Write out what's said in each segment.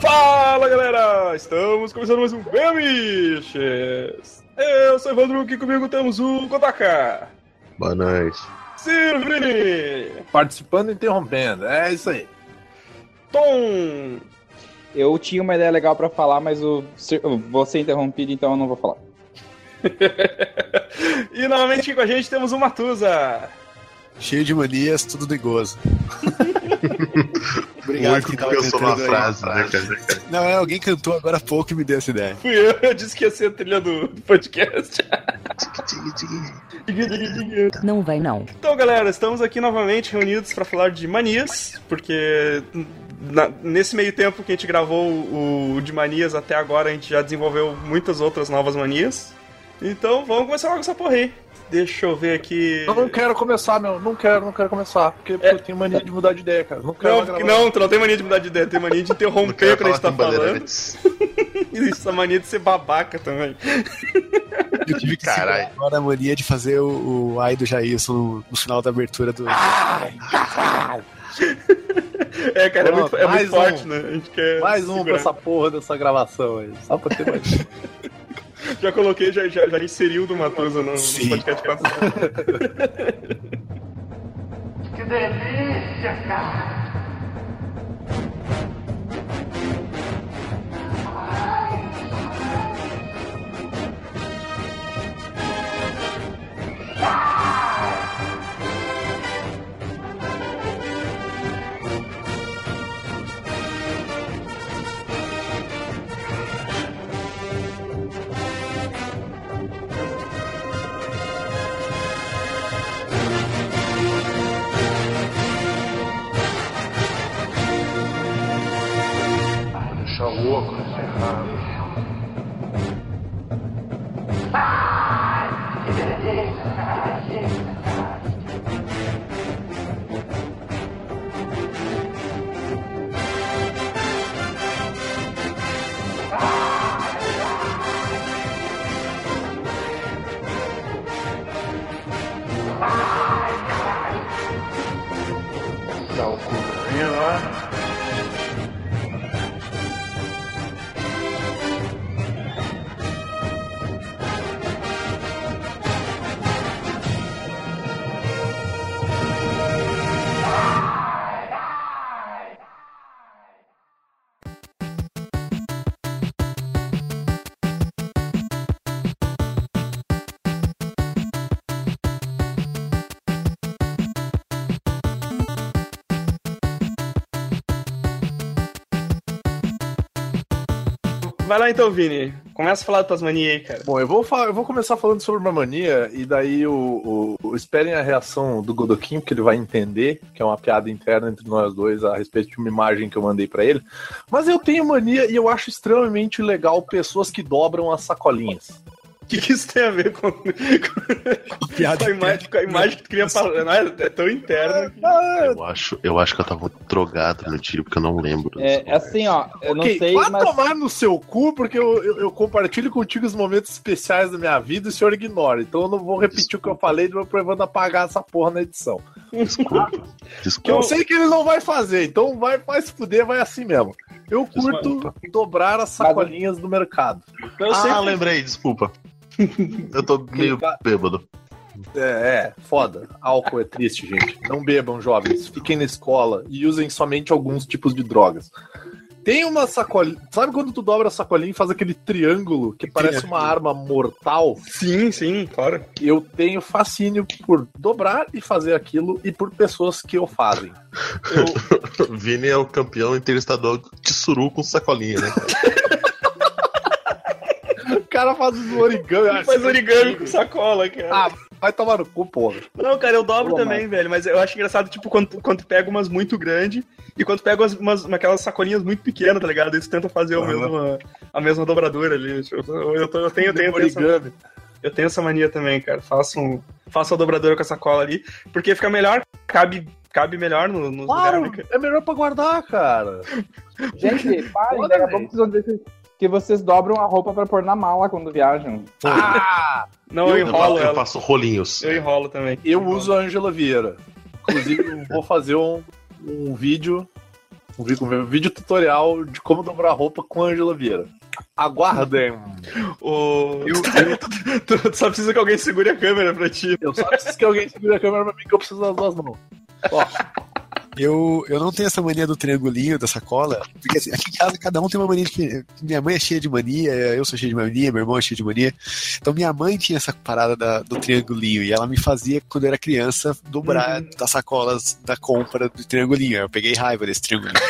Fala galera! Estamos começando mais um Bemiches! Eu sou o Evandro, aqui comigo temos o Kotaka, Boa noite. Silvini, Participando e interrompendo, é isso aí. Tom, Eu tinha uma ideia legal pra falar, mas o, eu vou ser interrompido, então eu não vou falar. e novamente aqui com a gente temos o Matusa. Cheio de manias, tudo de gozo. O único que pensou aí. frase, né, cara? Não, é, alguém cantou agora há pouco e me deu essa ideia. Fui eu, eu disse que ia ser a trilha do, do podcast. Não vem não. Então, galera, estamos aqui novamente reunidos para falar de manias, porque na- nesse meio tempo que a gente gravou o, o de manias até agora, a gente já desenvolveu muitas outras novas manias. Então, vamos começar logo essa porra aí. Deixa eu ver aqui. Eu não quero começar, meu. Não quero, não quero começar. Porque, porque eu tenho mania de mudar de ideia, cara. Não quero Não, não, tu não tem mania de mudar de ideia, tem mania de interromper quero quando a gente tá falando. E essa mania de ser babaca também. Eu tive que Caralho. agora a mania de fazer o, o ai do Jailson no, no final da abertura do. É, cara, é Pronto, muito, é muito mais um. forte, né? A gente quer. Mais um pra segurar. essa porra dessa gravação aí. Só pra ter mais. Já coloquei, já, já, já inseriu o do Matusa no, no podcast passado. Que delícia, cara! Deixa louco, Vai lá então, Vini. Começa a falar das tuas manias aí, cara. Bom, eu vou, falar, eu vou começar falando sobre uma mania, e daí o, o- o- esperem a reação do Godoquim, porque ele vai entender, que é uma piada interna entre nós dois a respeito de uma imagem que eu mandei pra ele. Mas eu tenho mania e eu acho extremamente legal pessoas que dobram as sacolinhas. O que, que isso tem a ver com, com, Piada com a, imagem, com a imagem que tu queria falar? Não, é, é tão interna. que- Eu acho, eu acho que eu tava drogado no dia, porque eu não lembro. É, é assim, ó, eu não Ok, sei, vai mas. tomar no seu cu, porque eu, eu, eu compartilho contigo os momentos especiais da minha vida e o senhor ignora. Então eu não vou repetir o que eu falei, vou pro Evandro apagar essa porra na edição. Desculpa. Que eu Desculpa. sei que ele não vai fazer, então vai, vai se fuder, vai assim mesmo. Eu curto dobrar as sacolinhas do mercado. Eu sei Ah, que- lembrei, desculpa. Eu tô meio bêbado. É, é, foda. Álcool é triste, gente. Não bebam, jovens. Fiquem na escola e usem somente alguns tipos de drogas. Tem uma sacolinha. Sabe quando tu dobra a sacolinha e faz aquele triângulo que parece uma arma mortal? Sim, sim, claro. Eu tenho fascínio por dobrar e fazer aquilo e por pessoas que o fazem. Vini é o campeão interestadual de suru com sacolinha, né? cara? O cara faz os origami. ah, Faz origami com sacola, cara. Ah, vai tomar no cu, porra. Não, cara, eu dobro Pô, também, velho. Mas eu acho engraçado, tipo, quando, quando pega umas muito grandes e quando pega umas, umas, aquelas sacolinhas muito pequenas, tá ligado? Aí tu tenta fazer o mesmo, a mesma dobradura ali. Tipo, Eu, eu, tô- eu tenho, eu, tenho, eu, tenho essa, origami. eu tenho essa mania também, cara. Faço, um, faço a dobradura com a sacola ali, porque fica melhor, cabe, cabe melhor no, nos Claro, lugares. ali, é melhor pra guardar, cara. Gente, parem, Foda, daqui a pouco vocês vão dizer que- vocês dobram a roupa pra pôr na mala quando viajam. Ah! Não, eu, Eu, enrolo eu faço rolinhos. Eu enrolo também. Eu uso a Angela Vieira. Inclusive, eu vou fazer um, um vídeo, um vídeo, um vídeo tutorial de como dobrar roupa com a Angela Vieira. Aguardem. O... tu, tu só precisa que alguém segure a câmera pra ti. Eu só preciso que alguém segure a câmera pra mim que eu preciso das duas mãos. Ó, Eu, eu não tenho essa mania do triangulinho, da sacola, porque assim, aqui em casa cada um tem uma mania de Minha mãe é cheia de mania, eu sou cheio de mania, meu irmão é cheio de mania. Então minha mãe tinha essa parada da- do triangulinho e ela me fazia, quando eu era criança, dobrar das sacolas da compra do triangulinho. Eu peguei raiva desse triangulinho.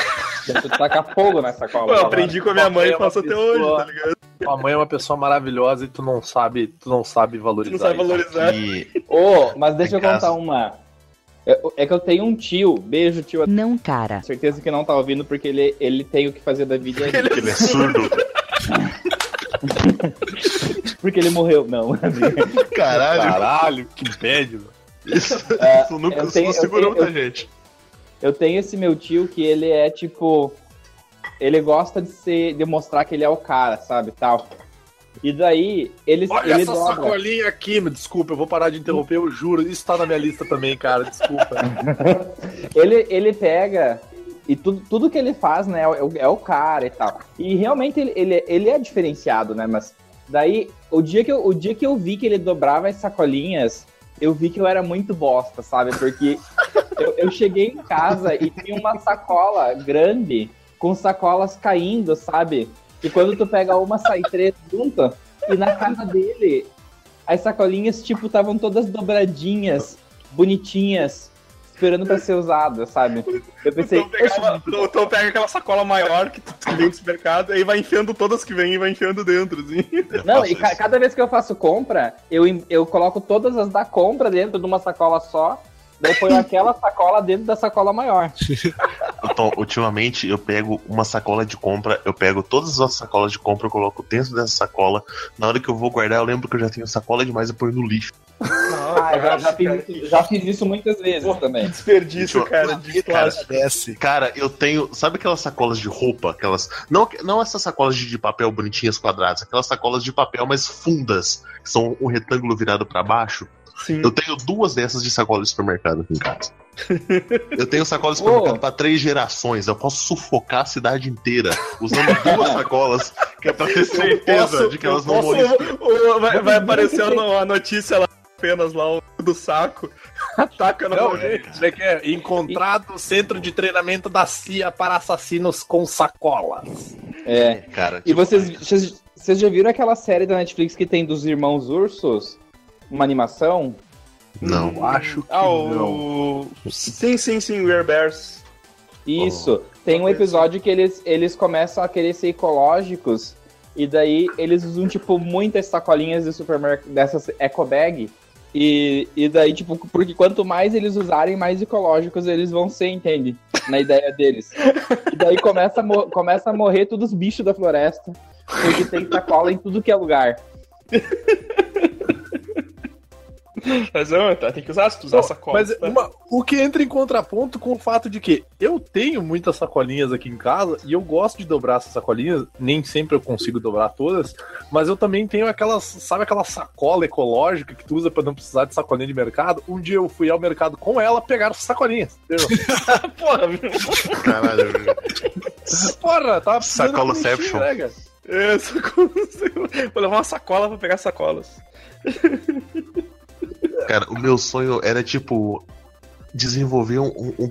Deixa tacar fogo nessa Pô, cola. eu aprendi com a minha mãe e É faço até hoje, tá ligado? tua mãe é uma pessoa maravilhosa e tu não sabe, tu não sabe Tu valorizar. não sabe valorizar. E Ô, mas deixa eu contar uma. É, é que eu tenho um tio, beijo tio, Não, cara. certeza que não tá ouvindo porque ele, ele tem o que fazer da vida. Ele ele é surdo. porque ele morreu, não. Caralho. Caralho, que bad, mano. Isso, É, isso nunca eu tenho- segurou muita gente. Eu tenho esse meu tio que ele é tipo. Ele gosta de ser. de mostrar que ele é o cara, sabe? Tal. E daí, ele, Olha ele essa dobra. sacolinha aqui, me desculpa, eu vou parar de interromper, eu juro. Isso tá na minha lista também, cara, desculpa. Ele, ele pega. E tudo, tudo que ele faz, né, é o, é o cara e tal. E realmente ele, ele, ele é diferenciado, né? Mas daí, o dia, que eu, o dia que eu vi que ele dobrava as sacolinhas, eu vi que eu era muito bosta, sabe? Porque eu, eu cheguei em casa e tinha uma sacola grande com sacolas caindo, sabe? E quando tu pega uma, sai três juntas. E na casa dele, as sacolinhas, tipo, estavam todas dobradinhas, bonitinhas, esperando pra ser usadas, sabe? Eu pensei, Então pega, uma- então pega aquela sacola maior que, tu- vem do supermercado, aí vai enfiando todas que vem e vai enfiando dentro, assim. Não, e ca- cada vez que eu faço compra, eu, eu coloco todas as da compra dentro de uma sacola só, daí eu ponho aquela sacola dentro da sacola maior. Então, ultimamente eu pego uma sacola de compra, eu pego todas as sacolas de compra, eu coloco dentro dessa sacola. Na hora que eu vou guardar, eu lembro que eu já tenho sacola demais e ponho no lixo. Ah, eu já, já fiz, isso- já fiz isso muitas vezes também. Desperdício, cara, de cara, plástico. desce. Cara, eu tenho. Sabe aquelas sacolas de roupa? Aquelas. Não, não essas sacolas de, de papel bonitinhas quadradas, aquelas sacolas de papel mais fundas, que são um retângulo virado pra baixo. Sim. Eu tenho duas dessas de sacola de supermercado aqui em casa. Eu tenho sacola de supermercado Ô. pra três gerações. Eu posso sufocar a cidade inteira usando duas sacolas, que é pra ter certeza posso- de que elas não vão posso-. O- vai, vai aparecer a notícia lá, apenas lá, o do saco. Ataca na como é que é? Encontrado o centro de treinamento da CIA para assassinos com sacolas. É. Cara, E vocês, vocês, vocês já viram aquela série da Netflix que tem dos irmãos ursos? Uma animação? Não. Eu acho que Ah, não. o. Sim, sim, sim, We're Bears. Isso. Tem um episódio que eles, eles começam a querer ser ecológicos e daí eles usam, tipo, muitas sacolinhas de supermercado, dessas eco bag. E, e daí, tipo, porque quanto mais eles usarem, mais ecológicos eles vão ser, entende? Na ideia deles. E daí começa a, mo- começa a morrer todos os bichos da floresta. Porque tem sacola em tudo que é lugar. Mas não, tá, tem que usar, se tu usar sacola. Mas uma- o que entra em contraponto com o fato de que eu tenho muitas sacolinhas aqui em casa e eu gosto de dobrar essas sacolinhas, nem sempre eu consigo dobrar todas, mas eu também tenho aquelas, sabe aquela sacola ecológica que tu usa pra não precisar de sacolinha de mercado? Um dia eu fui ao mercado com ela pegar as sacolinhas. entendeu? Porra, Caralho. Porra, tava precisando Sacoloception. né, é, sacola, Vou levar uma sacola pra pegar sacolas. Cara, o meu sonho era tipo desenvolver um, um, um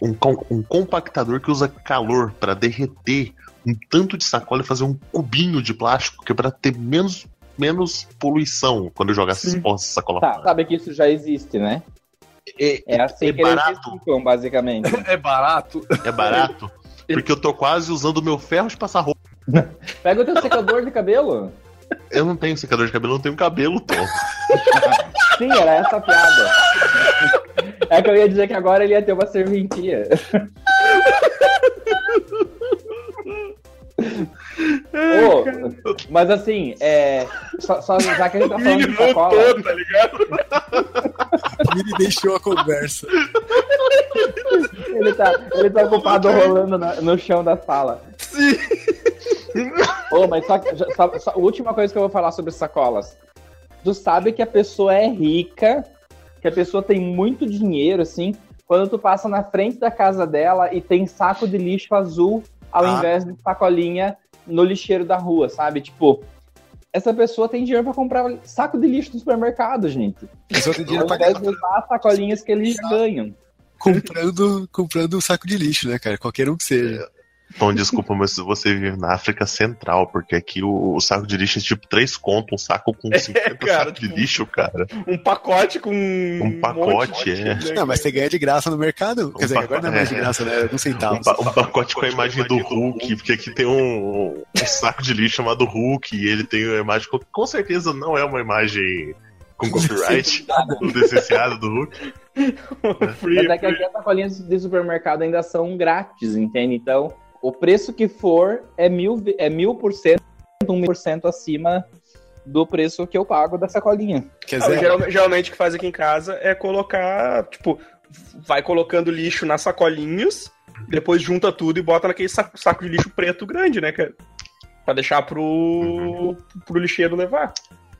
um com- um compactador que usa calor pra derreter um tanto de sacola e fazer um cubinho de plástico que é pra ter menos, menos poluição quando eu jogar essas sacola Tá, fora. sabe que isso já existe, né? É, É assim É que eles barato. explicam, basicamente. É barato. é barato. Porque eu tô quase usando o meu ferro de passar roupa. Pega o teu secador de cabelo. Eu não tenho secador de cabelo, eu não tenho cabelo, Tom. Sim, era essa a piada. É que eu ia dizer que agora ele ia ter uma serventia. Ô, mas assim, é, só, só já que a gente tá falando de sacola, voltou, tá ligado? Ele deixou a conversa. ele tá, ele tá ocupado rolando na- no chão da sala. Sim. Ô, mas só, que- só, só- a última coisa que eu vou falar sobre sacolas. Tu sabe que a pessoa é rica, que a pessoa tem muito dinheiro, assim, quando tu passa na frente da casa dela e tem saco de lixo azul ao Ah. invés de sacolinha no lixeiro da rua, sabe? Tipo, essa pessoa tem dinheiro pra comprar saco de lixo no supermercado, gente. Vão ter dinheiro Ao pra invés de usar as sacolinhas que eles ganham. comprando, comprando um saco de lixo, né, cara? Qualquer um que seja. Então, desculpa, mas você vive na África Central, porque aqui o, o saco de lixo é tipo 3 conto, um saco com 50 cara, sacos de tipo, lixo, cara. Um pacote com. Um pacote, monte, é. né, Não, mas você ganha de graça no mercado. Quer dizer, pacote- agora não é mais de é. graça, né? Um centavo. Um, pa- um pacote com a imagem do Hulk, porque aqui tem um, um saco de lixo chamado Hulk e ele tem a imagem. Com, com certeza não é uma imagem com copyright do licenciado do Hulk. Free, Mas é que aqui as sacolinhas de supermercado ainda são grátis, entende? Então, o preço que for é mil, é mil por cento, um mil por cento acima do preço que eu pago da sacolinha. Quer dizer, geral- geralmente o que faz aqui em casa é colocar, tipo, vai colocando lixo nas sacolinhas, depois junta tudo e bota naquele saco, saco de lixo preto grande, né, cara? Pra deixar pro, Uhum. pro lixeiro levar.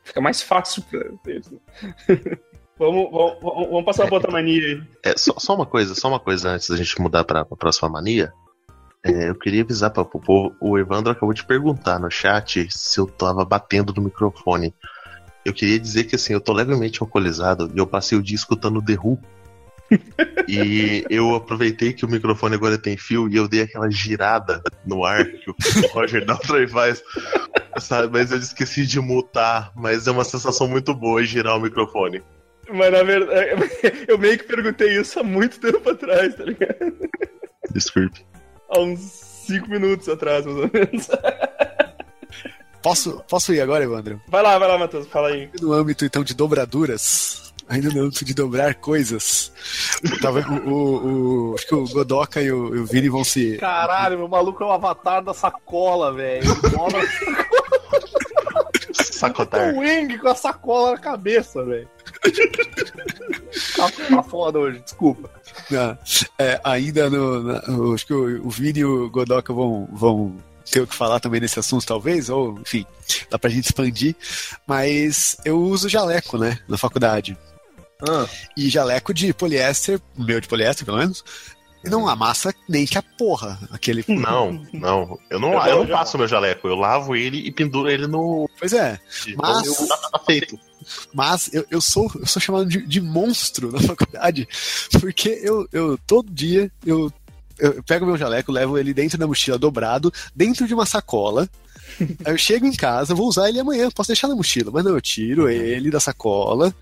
Fica mais fácil pra eles. né? vamos, vamos, vamos passar pra outra mania aí. É, só, só uma coisa, só uma coisa antes da gente mudar pra, pra próxima mania. É, eu queria avisar para o povo. O Evandro acabou de perguntar no chat se eu tava batendo no microfone. Eu queria dizer que assim, eu tô levemente alcoolizado e eu passei o dia escutando The Who. e eu aproveitei que o microfone agora tem fio e eu dei aquela girada no ar que o Roger Daltrey faz. Sabe? Mas eu esqueci de mutar, mas é uma sensação muito boa girar o microfone. Mas na verdade, eu meio que perguntei isso há muito tempo atrás, tá ligado? Desculpe. Há uns 5 minutos atrás, mais ou menos. posso, posso ir agora, Evandro? Vai lá, vai lá, Matheus, fala aí. No âmbito, então, de dobraduras, ainda no âmbito de dobrar coisas, tava, o, o- o- acho que o Godoka e o, e o Vini vão se... Caralho, meu maluco é o avatar da sacola, velho. Dobra Sacotar. o Wing com a sacola na cabeça, velho. Tá, tá foda hoje, desculpa. Na- é, ainda no. acho que o, o Vini e o Godoka vão, vão ter o que falar também nesse assunto, talvez, ou, enfim, dá pra gente expandir. Mas eu uso jaleco, né, na faculdade. Ah, E jaleco de poliéster, meu de poliéster, pelo menos, não amassa nem que a porra. Aquele. Não, não. Eu não, Eu eu não passo meu jaleco. Eu lavo ele e penduro ele no. Pois é. Mas- Eu- tá, tá feito. Mas eu, eu, sou, eu sou chamado de, de monstro na faculdade, porque eu, eu todo dia eu, eu pego meu jaleco, levo ele dentro da mochila dobrado, dentro de uma sacola. Aí eu chego em casa, vou usar ele amanhã, posso deixar na mochila, mas não, eu tiro ele da sacola,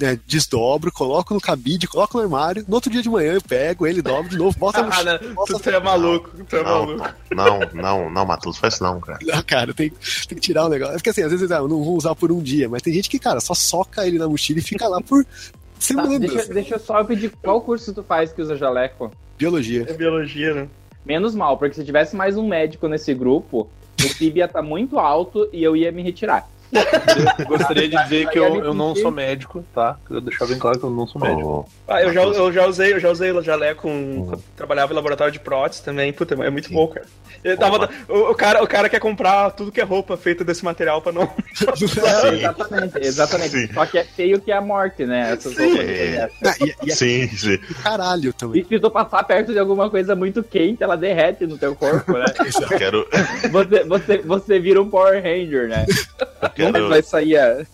né, desdobro, coloco no cabide, coloco no armário. No outro dia de manhã eu pego ele, dobro de novo, boto na Ah, mochila. não, boto tu é maluco, tu é Não, maluco. não, não, não, Matheus, faz isso não, cara. Não, cara, tem, tem que tirar o negócio. É porque assim, às vezes ah, eu não vou usar por um dia, mas tem gente que, cara, só soca ele na mochila e fica lá por Tá, semanas. deixa, deixa eu só pedir qual curso tu faz que usa jaleco. Biologia. É biologia, né? Menos mal, porque se tivesse mais um médico nesse grupo, o PIB ia estar muito alto e eu ia me retirar. gostaria de dizer que eu, eu não sou médico, tá? Quero deixar bem claro que eu não sou médico. Oh, Ah, eu já, eu já usei, eu já usei o jaleco com. Uhum. quando trabalhava em laboratório de prótese também. Puta, é muito bom, cara. Eu tava- o, o cara. O cara quer comprar tudo que é roupa feita desse material pra não. exatamente, exatamente. Sim. Só que é feio que é a morte, né? Essas Sim. Ah, e, e é sim, sim. caralho também. E se tu passar perto de alguma coisa muito quente, ela derrete no teu corpo, né? Eu quero, Você, você, você vira um Power Ranger, né? Eu Nunca quero, vai sair a...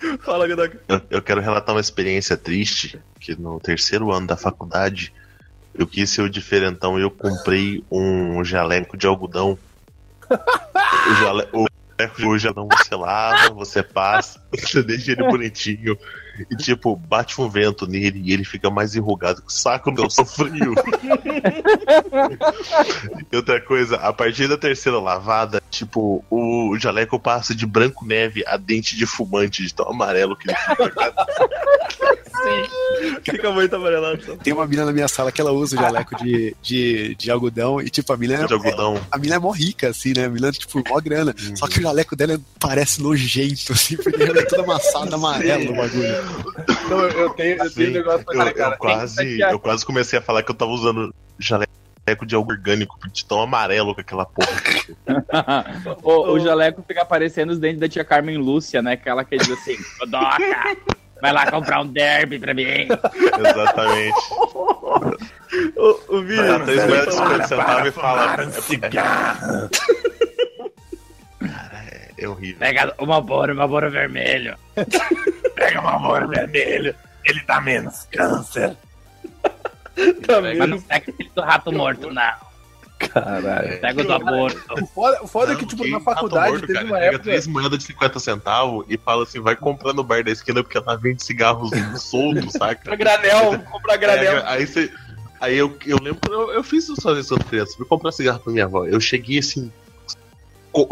Fala, eu, eu quero relatar uma experiência triste, que no terceiro ano da faculdade, eu quis ser o diferentão e eu comprei um jaleco de algodão. O jale, o, o jaleco você lava, você passa, você deixa ele bonitinho. E tipo, bate um vento nele e ele fica mais enrugado que o saco do seu frio. e outra coisa, a partir da terceira lavada, tipo, o jaleco passa de branco neve a dente de fumante, de tão amarelo que ele fica. Fica muito amarelado. só. Tem uma mina na minha sala que ela usa o jaleco de, de, de algodão e, tipo, a mina, de algodão. a mina é mó rica, assim, né? A mina, tipo, mó grana. Só que o jaleco dela parece nojento, assim, porque ela é toda amassada, amarelo o bagulho. Então eu, tenho, eu tenho um negócio pra eu, cara, eu cara. quase, eu quase comecei a falar que eu tava usando jaleco de algo orgânico, de tão amarelo com aquela porra. o, o jaleco fica aparecendo os dentes da tia Carmen Lúcia, né? Aquela que diz assim, Godoka, Vai lá comprar um derby pra mim. Exatamente. O, o Vini, Dá três moedas de 50 centavos e fala. Para um cigarro. É horrível. Pega uma bora, uma bora vermelho. Pega um amor vermelho. Ele dá menos câncer. também. Mas não pega aquele do rato morto, não. Caralho. Pega o do aborto. O foda, o foda é Não, que, tipo, na tá faculdade morto, teve cara, uma Pega época. três moedas de 50 centavos e fala assim: vai comprar no bar da esquina porque ela vende cigarros soltos, saca? Pra granel, comprar granel. Aí você. Aí eu, eu lembro que eu, eu fiz isso às quando criança. Fui comprar cigarro pra minha avó. Eu cheguei assim.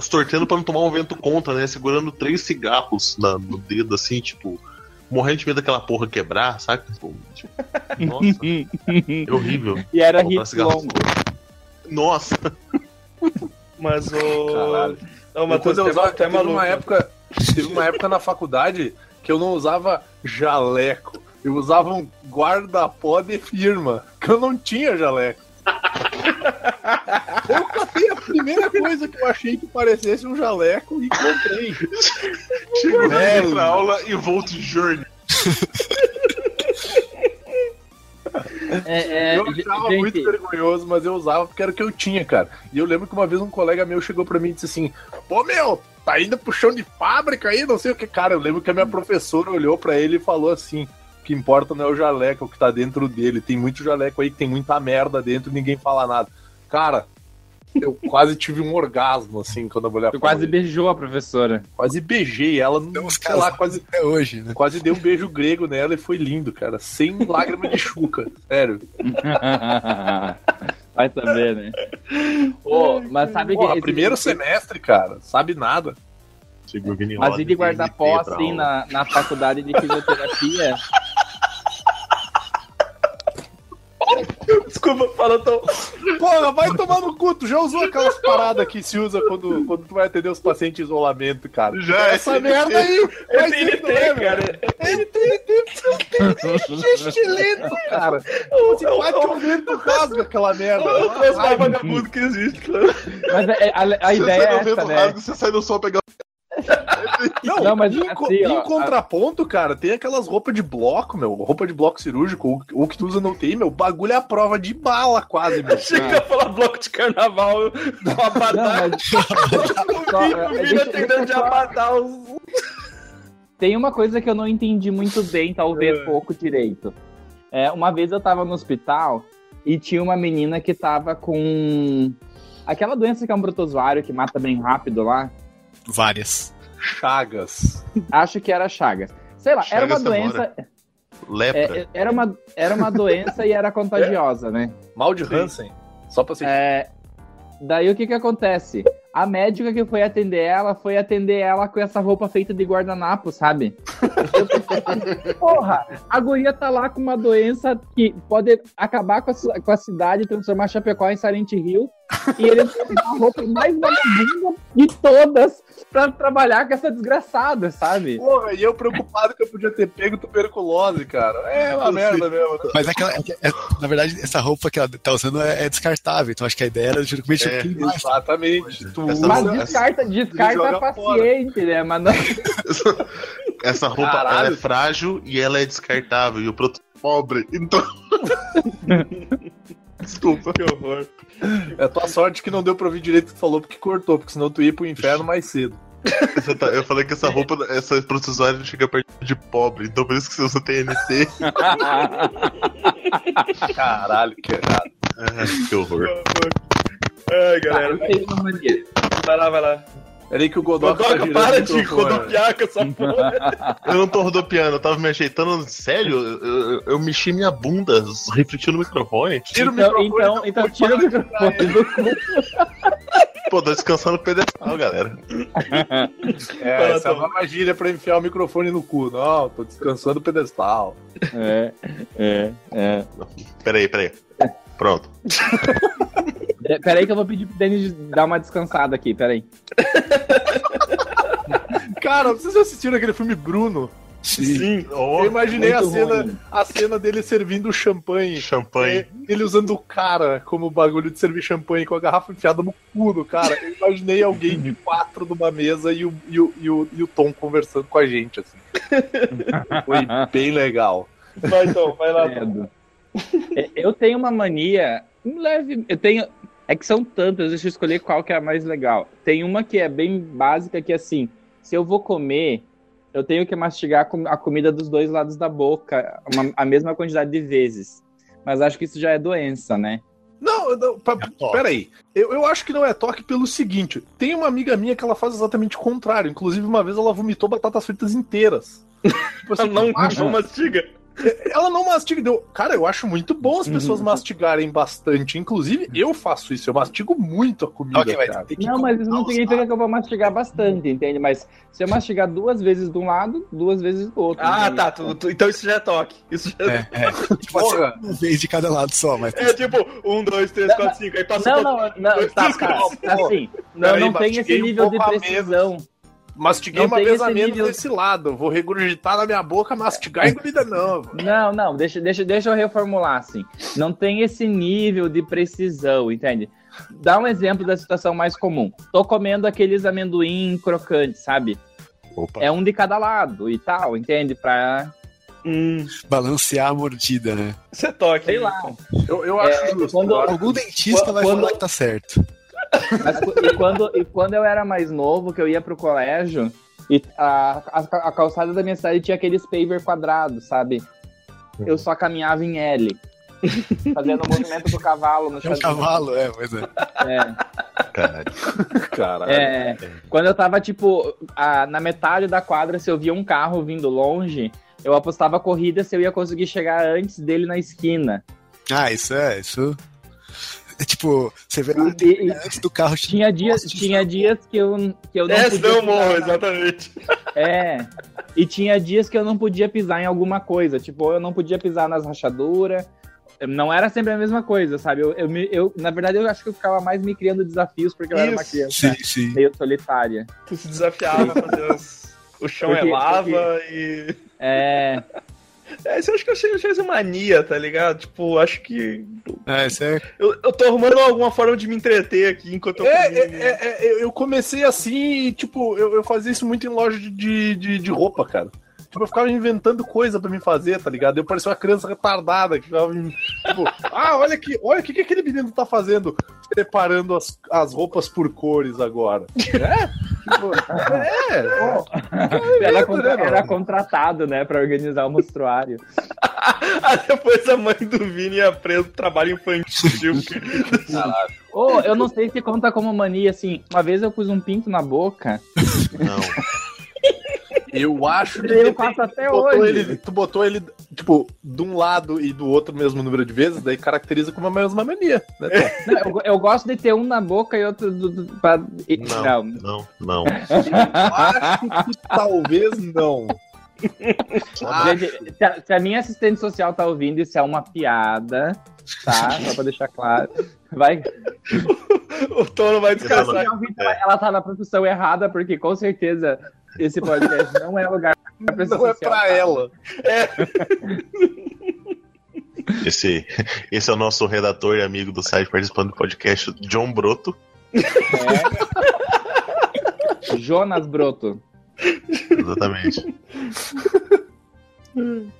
Sorteando pra não tomar um vento contra, né? Segurando três cigarros na- no dedo, assim, tipo. Morrendo de medo daquela porra quebrar, saca? Tipo, tipo, nossa, é horrível. E era hit longo. Nossa, Mas o. Caralho. Não, mas Quando eu tu usava, é tu é teve maluco. uma época, teve uma época na faculdade que eu não usava jaleco. Eu usava um guarda-pó de firma, que eu não tinha jaleco. Eu catei a primeira coisa que eu achei que parecesse um jaleco e comprei. chegou pra aula e volto de journey. É, é, eu achava gente, muito vergonhoso, mas eu usava porque era o que eu tinha, cara. E eu lembro que uma vez um colega meu chegou pra mim e disse assim: Pô, meu, tá indo pro chão de fábrica aí, não sei o que. Cara, eu lembro que a minha professora olhou pra ele e falou assim: O que importa não é o jaleco, é o que tá dentro dele. Tem muito jaleco aí que tem muita merda dentro e ninguém fala nada. Cara, eu quase tive um orgasmo, assim, quando a mulher tu quase beijou a professora. Quase beijei ela, os sei caras lá, quase, até hoje, né? quase dei um beijo grego nela e foi lindo, cara. Sem lágrima de chuca, sério. Vai saber, né? Ô, mas sabe que. Porra, esse- primeiro semestre, cara, sabe nada. Mas e guarda-pó, DNT pra assim, na, na faculdade de fisioterapia. Desculpa, fala tão. Porra, vai tomar no cu, tu já usou aquelas paradas que se usa quando, quando tu vai atender os pacientes em isolamento, cara. Já, Essa merda aí, É TNT, cara. estilento, cara. Se bate o vento, rasga aquela merda. O troço mais vagabundo que existe, cara. Mas é- é- a, ideia é essa, né? rasgo, você sai no sol pegar. Não, Não, mas em, assim, em ó, contraponto, cara, tem aquelas roupas de bloco, meu. Roupa de bloco cirúrgico, ou, ou que tu usa no TI, meu. Bagulho é a prova de bala, quase, meu. Chega a falar bloco de carnaval, com Não, abadá. mas só, O o deixa- atendendo de eu abadá. os- tem uma coisa que eu não entendi muito bem, talvez É. pouco direito. É, uma vez eu tava no hospital e tinha uma menina que tava com aquela doença que é um protozoário que mata bem rápido lá. Várias. Chagas. Acho que era Chagas. Sei lá, era uma Chagas doença. Lepra. é, era, uma, era uma doença e era contagiosa, né? Mal de Hansen. Só pra ser. É, daí o que que acontece? A médica que foi atender ela foi atender ela com essa roupa feita de guardanapo, sabe? Porra, a guria tá lá com uma doença que pode acabar com a, com a cidade, transformar Chapecó em Silent Hill. E ele tem a roupa mais vagabunda de todas pra trabalhar com essa desgraçada, sabe? Porra, e eu preocupado que eu podia ter pego tuberculose, cara. É uma merda mesmo. Mas é que, ela- é que- é- na verdade, essa roupa que ela tá usando é, é descartável. Então acho que a ideia era justamente É, queimar Exatamente. Tu Mas usa- descarta, descarta paciente, né? Mas não... Essa roupa Caralho. ela é frágil e ela é descartável. E o produto é pobre. Então. Desculpa. Que horror. É tua sorte que não deu pra ouvir direito o que tu falou, porque cortou, porque senão tu ia pro inferno mais cedo. Tá- Eu falei que essa roupa, essa protozoário chega perto de pobre. Então por isso que você usa TNT. Caralho, que errado. Ah, que horror. Ai, galera. Vai lá, vai lá. Peraí que o Godoka tá Godoka, girando para de microfone. rodopiar com essa porra. Eu não tô rodopiando, eu tava me ajeitando. Sério? Eu, eu, eu mexi minha bunda refletindo o microfone. Tira o Então, microfone então, então cu, tira o microfone do cu. Pô, tô descansando o pedestal, galera. É, essa é uma magia pra enfiar o microfone no cu. Não, tô descansando o pedestal. É, é, é. Peraí, peraí. Pronto. Peraí que eu vou pedir pro Denis dar uma descansada aqui, peraí. Cara, vocês já assistiram aquele filme Bruno? Sim. Oh, Eu imaginei a cena, ruim. a cena dele servindo champanhe. champanhe. É, ele usando o cara como bagulho de servir champanhe com a garrafa enfiada no cu do cara. Eu imaginei alguém de quatro numa mesa e o, e o, e o, e o Tom conversando com a gente, assim. Foi bem legal. Vai então, vai lá. Credo. É, Eu tenho uma mania, um leve, eu tenho, é que são tantas, deixa eu escolher qual que é a mais legal. Tem uma que é bem básica, que é assim, se eu vou comer, eu tenho que mastigar a com- a comida dos dois lados da boca, uma- a mesma quantidade de vezes. Mas acho que isso já é doença, né? Não, não pa- toque. peraí. Eu, eu acho que não é toque pelo seguinte: tem uma amiga minha que ela faz exatamente o contrário. Inclusive, uma vez ela vomitou batatas fritas inteiras. Tipo assim, Não, não mastiga. Ela não mastiga. Deu... Cara, eu acho muito bom as pessoas Uhum. mastigarem bastante. Inclusive, eu faço isso. Eu mastigo muito a comida. Ok, mas cara. tem que Não, mas isso não significa que eu vou mastigar bastante, entende? Mas se eu mastigar duas vezes de um lado, duas vezes do outro. Ah, entende? tá. tu- tu- então isso já é toque. Isso já é. É, é. Tipo assim, Porra. uma vez de cada lado só, mas É tipo, um, dois, três, Não, quatro, cinco. Aí passa Não, o não, não, dois, tá, três, tá, quatro. assim, não, não tem esse mastiguei um nível de precisão. Mastiguei Não uma vez esse a menos nível. desse lado. Vou regurgitar na minha boca, mastigar e engolida não. Não, não, deixa, deixa, deixa eu reformular assim. Não tem esse nível de precisão, entende? Dá um exemplo da situação mais comum. Tô comendo aqueles amendoim crocantes, sabe? Opa. É um de cada lado e tal, entende? Pra. Hum, balancear a mordida, né? é toque. Sei lá. Eu, eu acho É, justo. quando- Algum dentista vai Quando- falar que tá certo. Mas, e, quando, e quando eu era mais novo, que eu ia pro colégio, e a, a, a calçada da minha cidade tinha aqueles paver quadrados, sabe? Eu só caminhava em L. Fazendo o movimento do cavalo no É um cavalo, é, mas é. É, Caralho. Caralho. é. Quando eu tava, tipo, a- na metade da quadra, se eu via um carro vindo longe, eu apostava corrida se eu ia conseguir chegar antes dele na esquina. Ah, isso é, isso. É tipo, você vê E- e- antes do carro Tinha dias, tinha dias que eu, que eu não É, podia pisar morro, exatamente. É. E tinha dias que eu não podia pisar em alguma coisa. Tipo, eu não podia pisar nas rachaduras. Não era sempre a mesma coisa, sabe? Eu, eu, eu- na verdade, eu acho que eu ficava mais me criando desafios porque eu era uma Isso. criança Sim, sim. meio solitária. Tu se desafiava fazer os... O chão Porque- é lava e... É. É, isso eu acho que eu achei, achei mania, tá ligado? Tipo, acho que... É, isso é. Eu, eu tô arrumando alguma forma de me entreter aqui enquanto eu É, é, é, é, eu comecei assim, tipo, eu, eu fazia isso muito em loja de, de, de, de roupa, cara. Tipo, eu ficava inventando coisa pra me fazer, tá ligado? Eu parecia uma criança retardada que ficava, tipo, ah, olha aqui, olha o que, que aquele menino tá fazendo, separando as, as roupas por cores agora. É? Tipo, é, Era, é, contra- né, era contratado, né, pra organizar o mostruário. Ah, depois a mãe do Vini ia preso trabalho infantil. Ô, eu não sei se conta como mania, assim. Uma vez eu pus um pinto na boca. Não. Eu acho que Eu faço até tu botou hoje. ele, tu botou ele, tipo, de um lado e do outro o mesmo número de vezes, daí caracteriza como a mesma mania, né? Não, eu, eu gosto de ter um na boca e outro do, do- pra- Não. não. Não, não. acho que talvez não. Gente, se, a, se a minha assistente social tá ouvindo, isso é uma piada, tá? Só pra deixar claro. Vai. o Tono vai descansar. Ela, ela tá na profissão errada, porque com certeza esse podcast não é lugar pra pessoa Não é pra ela. Esse, esse é o nosso redator e amigo do site participando do podcast, John Broto. É. Jonas Broto. Exatamente.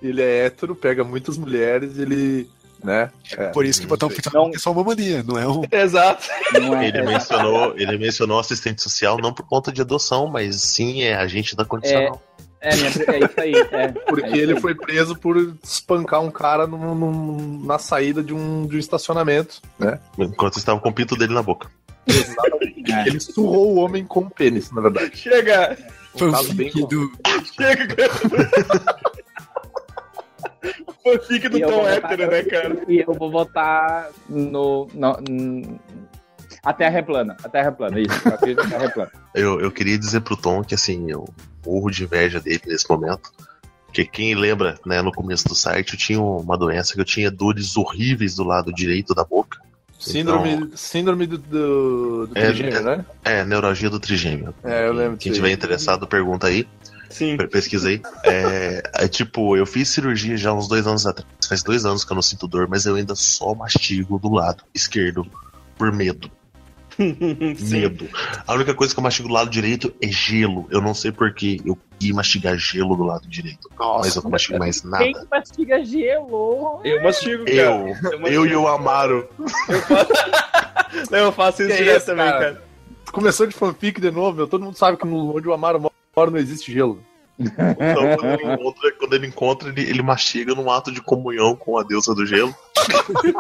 Ele é hétero, pega muitas mulheres, ele. Né? É. Por isso que botar um Não. é só uma mania, não é um. Exato. Não é, Ele mencionou, ele mencionou assistente social não por conta de adoção, mas sim é agente da condicional. é, minha, é isso aí. É, Porque é isso ele aí. foi preso por espancar um cara num- num- na saída de um, de um estacionamento, né? Enquanto estava com o pinto dele na boca. Exatamente. É. Ele surrou o homem com o pênis, na verdade. Chega. Foi um bem do. Chega. Fanfic do E eu Tom vou hétero, votar- né, cara? E eu vou votar no. no, n- a Terra é plana. A Terra é plana, isso. A Terra é plana. Eu, eu queria dizer pro Tom que assim, eu morro de inveja dele nesse momento. Porque quem lembra, né, no começo do site, eu tinha uma doença que eu tinha dores horríveis do lado direito da boca. Síndrome, síndrome do, do, do É, trigêmeo, é. né? É, neuralgia do trigêmeo. É, eu lembro Quem disso tiver interessado, pergunta aí. Sim. Pe- Pesquisei. É, é tipo, eu fiz cirurgia já uns dois anos atrás. Faz dois anos que eu não sinto dor, mas eu ainda só mastigo do lado esquerdo por medo. Medo. A única coisa que eu mastigo do lado direito é gelo. Eu não sei porque eu ia mastigar gelo do lado direito. mas eu não mastigo mais nada. Quem que mastiga gelo? Eu mastigo, cara. Eu, mastigo. eu e o Amaro. Não, eu faço isso Que direto também, cara? cara. Começou de fanfic de novo, meu. Todo mundo sabe que no, onde o Amaro mora não existe gelo. Então, quando ele encontra, quando ele, encontra ele, ele mastiga num ato de comunhão com a deusa do gelo.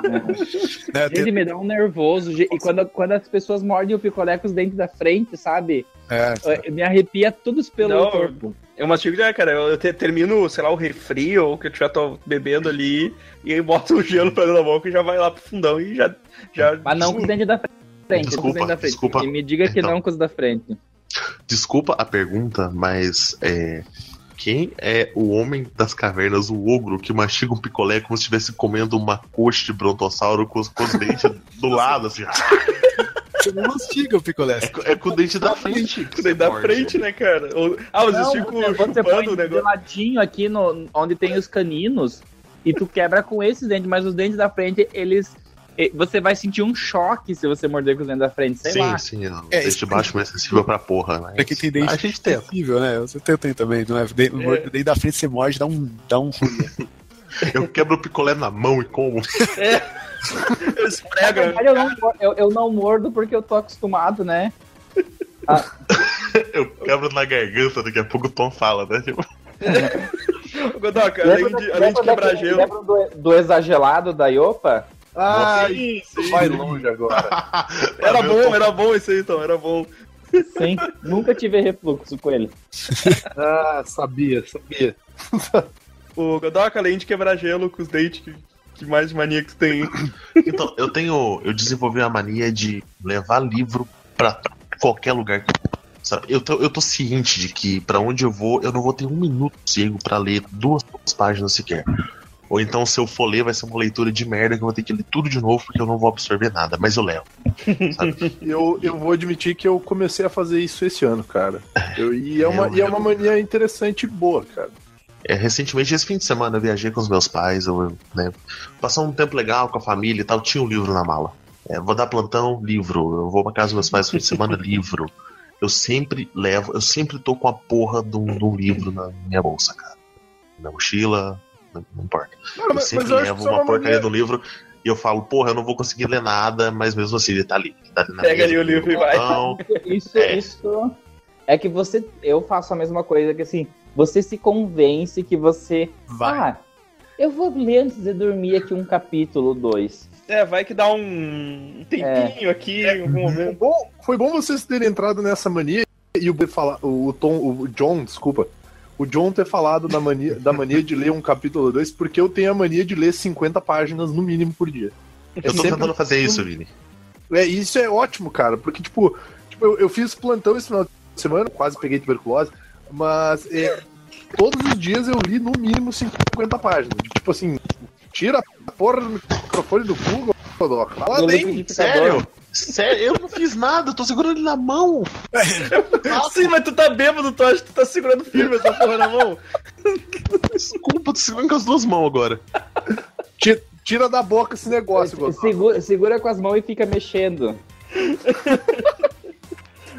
Né, Ele me dá um nervoso. E quando, quando as pessoas mordem o picolé com os dentes da frente, sabe? é, Me arrepia todos os pelos Não. corpo. Eu mastigo já, cara. Eu te- termino, sei lá, o refri ou o que eu estiver to- bebendo ali, e aí boto o gelo pra dentro da boca e já vai lá pro fundão e já. já Mas não com os dentes da frente. com os Desculpa, dentes da frente. desculpa. E me diga que Então. não com os da frente. Desculpa a pergunta, mas é. Quem é o homem das cavernas, o ogro, que mastiga um picolé como se estivesse comendo uma coxa de brontossauro com os, com os dentes do lado, assim? você não mastiga o picolé. É, é com o dente da frente. que Daí você da morde. frente, né, cara? Ou- Ah, eu Não, fico você, você põe chupando o de negócio. ladinho aqui no, onde tem os caninos e tu quebra com esses dentes, mas os dentes da frente, eles. Você vai sentir um choque se você morder com os dentes da frente, sei Sim, lá. sim. O É, dente isso- de baixo é mais sensível pra porra, né? Pra quem tem dente A gente tenta. sensível, né? Você tem, tem também, não é? Dente, dente da frente você morde, dá um, dá um ruim. Eu quebro o picolé na mão e como. Eu esfrego. verdade, eu não, eu, eu não mordo porque eu tô acostumado, né? Eu quebro na garganta, daqui a pouco o Tom fala, né? Tipo, Godoka, além de, além de quebrar gelo. Lembra do, do exagelado da Iopa? Ah, Sim, isso vai longe agora. Era Meu bom, era bom isso aí, então, era bom. Sim, nunca tive refluxo com ele. Ah, sabia, sabia. O Godoka, além de quebrar gelo com os dentes, que, que mais mania que tem? Então, eu tenho. Eu desenvolvi a mania de levar livro pra qualquer lugar que eu tô, eu tô ciente de que pra onde eu vou, eu não vou ter um minuto cego pra ler duas páginas sequer. Ou então, se eu for ler, vai ser uma leitura de merda que eu vou ter que ler tudo de novo porque eu não vou absorver nada, mas eu levo. Eu, eu vou admitir que eu comecei a fazer isso esse ano, cara. Eu, e, é uma, Eu- e é uma mania interessante e boa, cara. É, recentemente, esse fim de semana, eu viajei com os meus pais, eu, né, passar um tempo legal com a família e tal, tinha um livro na mala. É, vou dar plantão, livro. Eu vou pra casa dos meus pais no fim de semana, livro. Eu sempre levo, eu sempre tô com a porra de um, de um livro na minha bolsa, cara. Na mochila, não, não importa. Eu mas, sempre mas eu acho que levo é uma uma porcaria do livro e eu falo, porra, eu não vou conseguir ler nada, mas mesmo assim ele tá ali. Tá ali na Pega mesa, ali o livro e vai. botão. Isso, É. isso é que você. Eu faço a mesma coisa que assim, você se convence que você. Vai. Ah, eu vou ler antes de dormir aqui um capítulo 2. É, vai que dá um tempinho aqui em algum Foi momento. bom, foi bom vocês terem entrado nessa mania e o, falar, o Tom, o John, desculpa, o John ter falado da mania, da mania de ler um capítulo 2, porque eu tenho a mania de ler 50 páginas no mínimo por dia. Eu tô sempre- tentando fazer isso, Vini. É, isso é ótimo, cara, porque, tipo, tipo eu, eu fiz plantão esse final de semana, quase peguei tuberculose, mas é, todos os dias eu li no mínimo 50 páginas. Tipo assim, tira a porra do microfone do Google, Do bem. liquidificador. Sério? Sério? Eu não fiz nada, eu tô segurando ele na mão. Sim, mas tu tá bêbado, tu acha que tu tá segurando firme essa porra na mão? Desculpa, tô segurando com as duas mãos agora. Ti- Tira da boca esse negócio, Godoka. Segura, segura com as mãos e fica mexendo.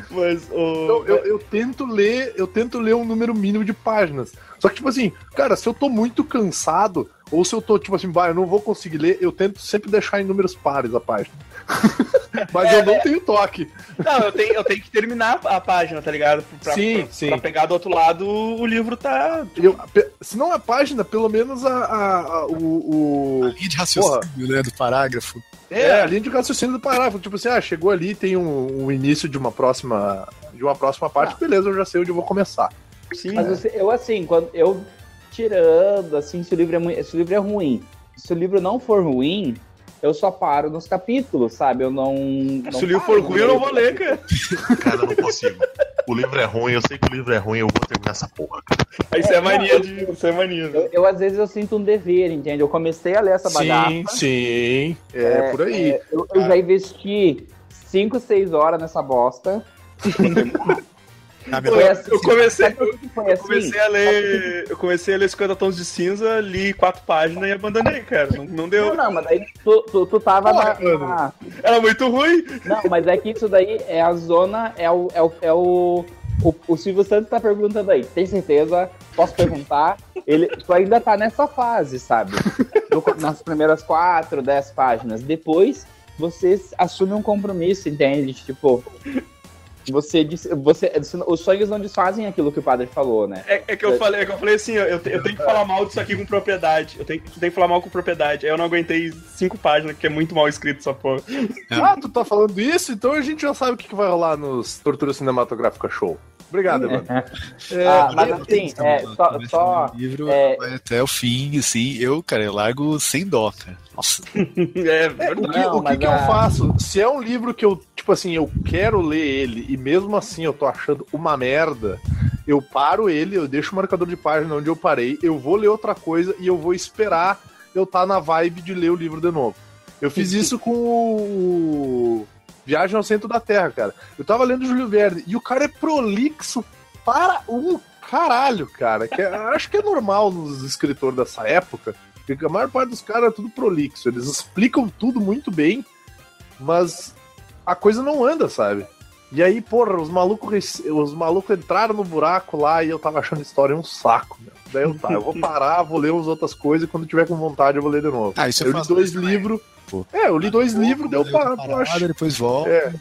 Mas o. Eu, eu, eu tento ler, eu tento ler um número mínimo de páginas. Só que, tipo assim, cara, se eu tô muito cansado, ou se eu tô, tipo assim, bah, eu não vou conseguir ler, eu tento sempre deixar em números pares a página. Mas eu não tenho toque. Não, eu tenho, eu tenho que terminar a página, tá ligado? Pra, Sim, pra, sim. pra pegar do outro lado, o livro tá. Eu, pe- se não a página, pelo menos a, a- a- o, o- Linha de raciocínio, né? Do parágrafo. É, a linha de raciocínio do parágrafo. Tipo assim, ah, chegou ali, tem um, um início de uma próxima. De uma próxima parte, beleza, eu já sei onde eu vou começar. Sim, Mas você- eu, assim, quando eu tirando, assim, se o livro é, mui- se o livro é ruim, se o livro não for ruim, eu só paro nos capítulos, sabe? Eu não. não Se o livro for ruim, eu não vou ler, cara. Cara, eu não consigo. O livro é ruim, eu sei que o livro é ruim, eu vou terminar essa porra. Aí Isso é mania de. Isso é mania. Eu, eu, às vezes, eu sinto um dever, entende? Eu comecei a ler essa bagaça. Sim, sim. É, por aí. é, eu, eu já investi 5, 6 horas nessa bosta. Mãe- eu comecei, eu assim? comecei a ler. Eu comecei a ler 50 tons de cinza, li quatro páginas e abandonei, cara. Não, não deu. Não, não, mas daí tu, tu, tu tava Porra, na, na- Era muito ruim. Não, mas é que isso daí é a zona, é o. É o, é o, o, o Silvio Santos tá perguntando aí, tem certeza? Posso perguntar? Ele, tu ainda tá nessa fase, sabe? No- nas primeiras quatro, dez páginas. Depois, você assume um compromisso, entende? Tipo. Você, disse- você, os sonhos não desfazem aquilo que o padre falou, né? É, é que eu falei, é que eu falei assim, eu, te- eu tenho que falar mal disso aqui com propriedade. Eu tenho, eu tenho que falar mal com propriedade. Aí eu não aguentei cinco páginas, que é muito mal escrito essa porra. Ah, tu tá falando isso? Então a gente já sabe o que que vai rolar nos Tortura Cinematográfica Show. Obrigado, mano. É, Ah, mas e- assim, é, só, só o livro é- vai até o fim, assim, eu, cara, eu largo sem dó, cara. Nossa. É, É, o que, Não, o que, mas que a- eu faço? Se é um livro que eu, tipo assim, eu quero ler ele e mesmo assim eu tô achando uma merda, eu paro ele, eu deixo o marcador de página onde eu parei, eu vou ler outra coisa e eu vou esperar eu estar na vibe de ler o livro de novo. Eu fiz isso com o Viagem ao Centro da Terra, cara. Eu tava lendo Júlio Verne e o cara é prolixo para um caralho, cara. Que é- acho que é normal nos escritores dessa época, porque a maior parte dos caras é tudo prolixo. Eles explicam tudo muito bem, mas a coisa não anda, sabe? E aí, porra, os malucos os malucos entraram no buraco lá e eu tava achando a história um saco, meu. Daí eu, tá, eu vou parar, vou ler umas outras coisas e quando tiver com vontade eu vou ler de novo. Ah, isso eu eu li dois também. livros. Pô. É, eu li dois livros, deu para, parada, depois volta. É.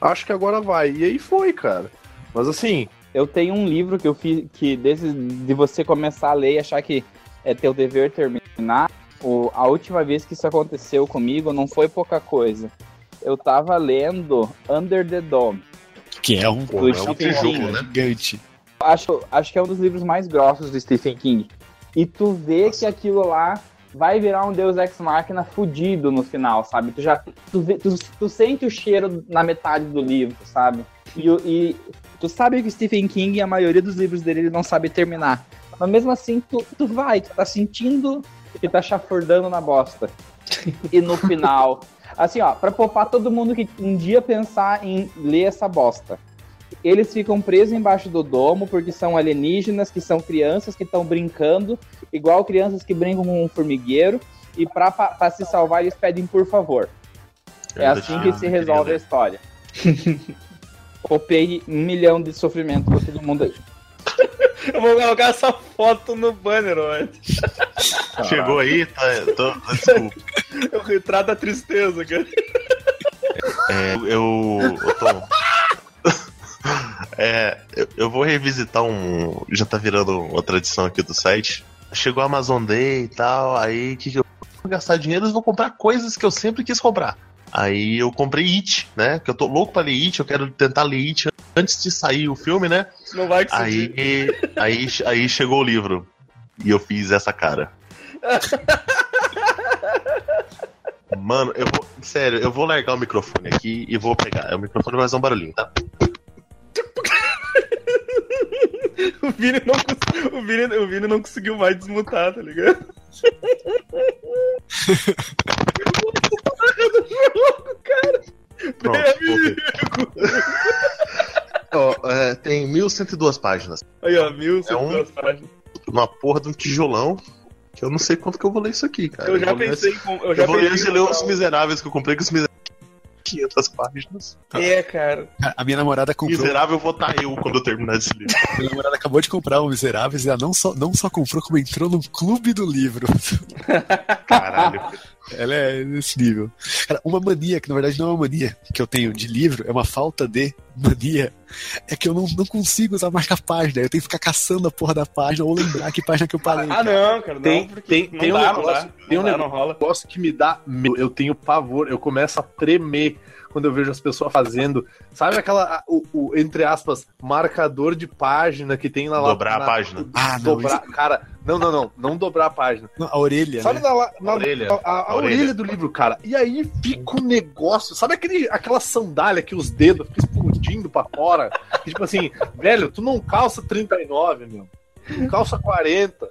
Acho que agora vai. E aí foi, cara. Mas assim, Eu tenho um livro que eu fiz que desde de você começar a ler e achar que é teu dever terminar. O, a última vez que isso aconteceu comigo não foi pouca coisa. Eu tava lendo Under the Dome. Que é um, Do é um né? gigante. Acho, acho que é um dos livros mais grossos do Stephen King. E tu vê que aquilo lá vai virar um Deus Ex Machina fudido no final, sabe? Tu já tu, vê- tu, tu sente o cheiro na metade do livro, sabe? E, e tu sabe que Stephen King, a maioria dos livros dele, ele não sabe terminar. Mas mesmo assim, tu, tu vai, tu tá sentindo que tá chafurdando na bosta. E no final, assim, ó, pra poupar todo mundo que um dia pensar em ler essa bosta. Eles ficam presos embaixo do domo porque são alienígenas, que são crianças que estão brincando, igual crianças que brincam com um formigueiro, e pra se salvar eles pedem por favor. É assim que se resolve a história. Copei um milhão de sofrimento pra todo mundo aí. Eu vou colocar essa foto no banner, velho. Chegou aí, tá, tô, desculpa. É o retrato da tristeza, cara. É, eu, eu tô. É, eu, eu vou revisitar um. Já tá virando uma tradição aqui do site. Chegou a Amazon Day e tal, aí o que, que eu vou gastar dinheiro? Eu vou comprar coisas que eu sempre quis comprar. Aí eu comprei It, né? Que eu tô louco pra ler It, eu quero tentar ler It antes de sair o filme, né? Não vai conseguir. Aí, aí, aí chegou o livro. E eu fiz essa cara. Mano, eu vou. Sério, eu vou largar o microfone aqui e vou pegar. O microfone vai fazer um barulhinho, tá? O Vini não, o Vini, o Vini não conseguiu mais desmutar, tá ligado? Pronto. voltei. Ó, é, tem 1102 páginas. Aí, ó, mil, É um- duas páginas. Uma porra de um tijolão. Que eu não sei quanto que eu vou ler isso aqui, cara. Eu já ler- pensei com- Eu já Eu vou ler ler miseráveis que eu comprei, que os miseráveis. 500 páginas. É, cara. A- A minha namorada comprou. Miserável vou estar eu quando eu terminar esse livro. Minha namorada acabou de comprar o Miseráveis e ela não só, não só comprou, como entrou no clube do livro. Caralho. Ela é nesse nível. Cara, uma mania, que na verdade não é uma mania que eu tenho de livro, é uma falta de mania. É que eu não, não consigo usar marca-página. Eu tenho que ficar caçando a porra da página ou lembrar que página que eu parei. Ah, não, cara. Não, Tem- porque tem- não tem um dá, não negócio- dá. tem um negócio- não rola. negócio que me dá. medo. Eu tenho pavor, eu começo a tremer quando eu vejo as pessoas fazendo. Sabe aquela, o, o, entre aspas, marcador de página que tem na Dobrar a na- página. Ah, não, Dobrar, cara, não, não, não, não dobrar a página. Não, a orelha, Sabe né? na, na- Orelha. a, a- a A orelha. orelha. do livro, cara? E aí fica um negócio. Sabe aquele, aquela sandália que os dedos ficam explodindo pra fora? Que, tipo assim, velho, tu não calça 39, meu. Tu calça 40.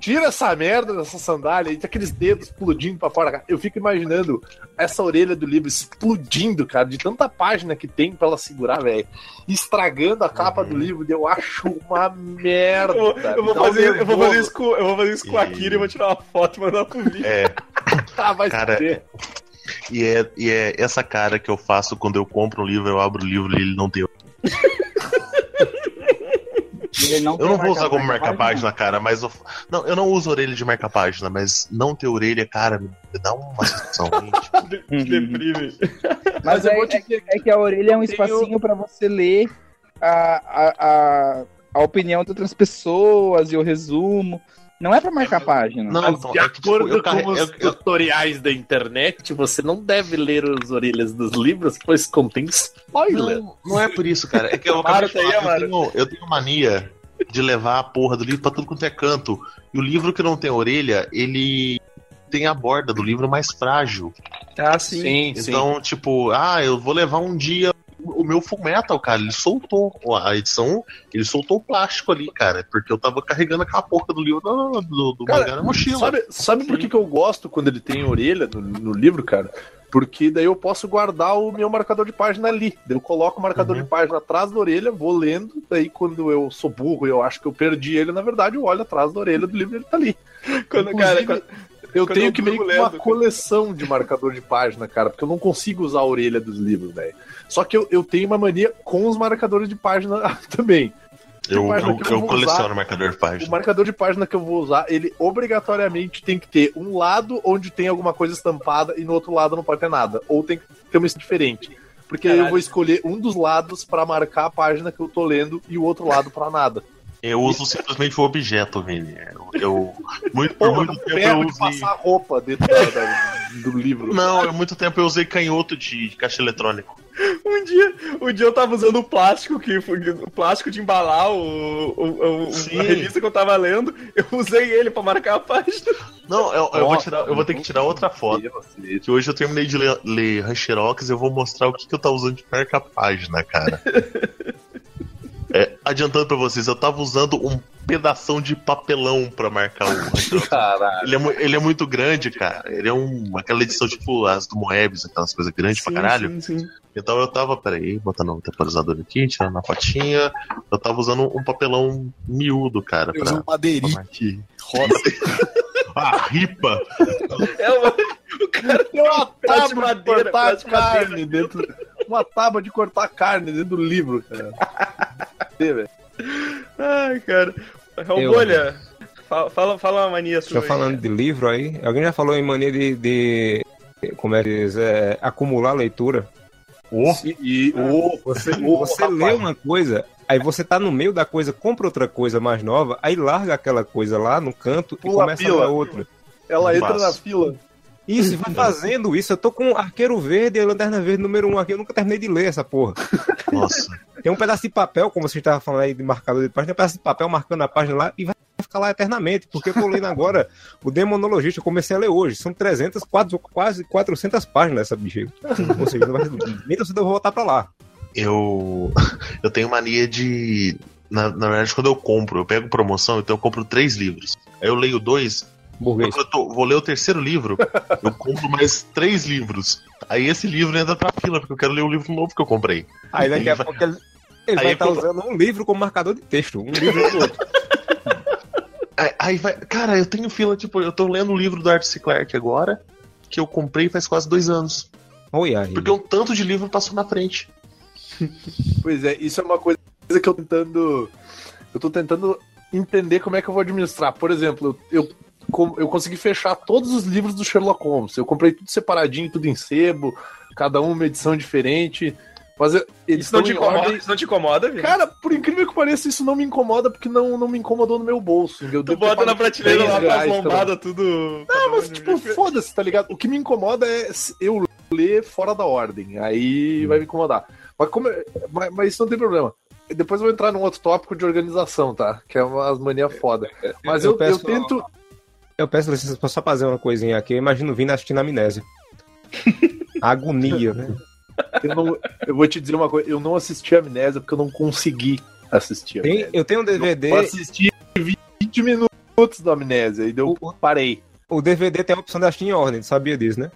Tira essa merda dessa sandália e tem aqueles dedos explodindo pra fora. cara. Eu fico imaginando essa orelha do livro explodindo, cara, de tanta página que tem pra ela segurar, velho. Estragando a capa do livro. Eu acho uma merda. Eu, eu vou um fazer, eu vou fazer isso com, eu vou fazer isso com a E- Kira e vou tirar uma foto e mandar pro vídeo. É, Ah, vai Cara, ser. e é, e é essa cara que eu faço quando eu compro um livro, eu abro o livro e ele não tem. Ele não Eu não vou usar como marca marca-página, cara, mas eu, não, eu não uso orelha de marca-página, mas não ter orelha, cara, me dá uma sensação ruim. tipo. Deprime. Mas, Mas eu é, vou te é- dizer é que a orelha é um tenho- espacinho pra você ler a, a, a, a opinião de outras pessoas e o resumo. Não é pra marcar página. Não, Mas então, de é que, tipo, acordo carre- com os eu- eu- tutoriais da internet, você não deve ler as orelhas dos livros, pois contém spoiler. Não, não é por isso, cara. É que eu, tá aí, falar, eu, tenho, eu tenho mania de levar a porra do livro pra tudo quanto é canto. E o livro que não tem orelha, ele tem a borda do livro mais frágil. Ah, sim. Então, tipo, ah, eu vou levar um dia o meu Full Metal, cara, ele soltou a edição, ele soltou o plástico ali, cara, porque eu tava carregando aquela porra do livro do, do, do Cara, na mochila. Sabe, sabe por que, que eu gosto quando ele tem orelha no, no livro, cara? Porque daí eu posso guardar o meu marcador de página ali. Eu coloco o marcador Uhum. de página atrás da orelha, vou lendo, daí quando eu sou burro e eu acho que eu perdi ele, na verdade, eu olho atrás da orelha do livro e ele tá ali. Quando, cara, Inclusive, quando- Eu quando tenho eu que meio que uma coleção de marcador de página, cara, porque eu não consigo usar a orelha dos livros, velho. Só que eu, eu tenho uma mania com os marcadores de página também. Eu, eu, eu eu coleciono usar- marcador de O página. marcador de página que eu vou usar, ele obrigatoriamente tem que ter um lado onde tem alguma coisa estampada e no outro lado não pode ter nada. Ou tem que ter uma diferente. Porque aí eu Caralho. vou escolher um dos lados pra marcar a página que eu tô lendo e o outro lado pra nada. Eu uso simplesmente o objeto, Vini. Eu, eu- muito, por muito eu tempo eu usei. passar roupa dentro da- da- do livro. Não, há muito tempo eu usei canhoto de, de caixa eletrônico. Um dia, um dia eu tava usando o plástico, que foi o plástico de embalar o, o- o- Sim. a revista que eu tava lendo, eu usei ele pra marcar a página. Não, eu, eu vou tirar, eu vou ter que tirar outra foto. Que hoje eu terminei de ler, ler Rancherox e eu vou mostrar o que, que eu tava usando de marca-página, cara. É, adiantando pra vocês, eu tava usando um pedação de papelão pra marcar o. Caralho. Ele é, ele é muito grande, cara. Ele é um, aquela edição tipo as do Moebius, aquelas coisas grandes pra caralho. Sim, sim. Então eu tava, peraí, botando o temporizador aqui, tirando a fotinha. Eu tava usando um papelão miúdo, cara. Eu Pra, um madeirite rosa. Ah, ripa! É uma, o cara Tem uma Pedaço de tábua de madeira, cortar pedaço de madeira. carne dentro. Uma tábua de cortar carne dentro do livro, cara. Ai, cara. Eu- Bolha, fala, fala, fala uma mania sua. Aí. falando de livro aí. Alguém já falou em mania de. de- como é que diz? É, acumular leitura. E, e ô, Você, ô, você rapaz, lê uma coisa, aí você tá no meio da coisa, compra outra coisa mais nova, aí larga aquela coisa lá no canto Pula e a começa a fila. ler outra. Ela Não entra na fila. Isso, e vai fazendo isso. Eu tô com Arqueiro Verde e Lanterna Verde número 1 um aqui. Eu nunca terminei de ler essa porra. Nossa. Tem um pedaço de papel, como você estava falando aí de marcador de página, tem um pedaço de papel marcando a página lá e vai ficar lá eternamente. Porque eu tô lendo agora o Demonologista. Eu comecei a ler hoje. São 300, quase, quase 400 páginas essa bicha. aí. Ou seja, nem eu vou voltar pra lá. Eu. Eu tenho mania de. Na, na verdade, quando eu compro, eu pego promoção, então eu compro três livros. Aí eu leio dois. Burguês. Quando eu tô- vou ler o terceiro livro, eu compro mais três livros. Aí esse livro entra pra fila, porque eu quero ler o livro novo que eu comprei. Aí daqui a pouco ele, ele vai estar quando- usando um livro como marcador de texto. Um livro do outro. Aí, vai. Cara, eu tenho fila, tipo, eu tô lendo o livro do Arthur C. Clarke agora, que eu comprei faz quase dois anos. Oi, aí. Porque um tanto de livro passou na frente. Pois é, isso é uma coisa que eu tô tentando. Eu tô tentando entender como é que eu vou administrar. Por exemplo, eu, eu, eu consegui fechar todos os livros do Sherlock Holmes. Eu comprei tudo separadinho, tudo em sebo, cada um uma edição diferente. Mas eu- eles Isso não, te incomoda, ordem. isso não te incomoda, Vini? Cara, por incrível que pareça, isso não me incomoda porque não, não me incomodou no meu bolso. Eu tu bota na prateleira lá 10 com as tá lombadas tudo. Não, mas tipo, foda-se, tá ligado? O que me incomoda é eu ler fora da ordem. Aí vai me incomodar. Mas, como, mas, mas isso não tem problema. Depois eu vou entrar num outro tópico de organização, tá? Que é umas mania foda. Mas eu, eu, peço- tento. Eu peço licença pra só fazer uma coisinha aqui. Eu imagino vindo assistindo Amnésia. Agonia, né? Eu, não, eu vou te dizer uma coisa. Eu não assisti a Amnésia porque eu não consegui assistir Tem- eu tenho um DVD. Eu assisti 20 minutos do Amnésia e deu, parei. O DVD tem a opção de assistir em ordem, sabia disso, né?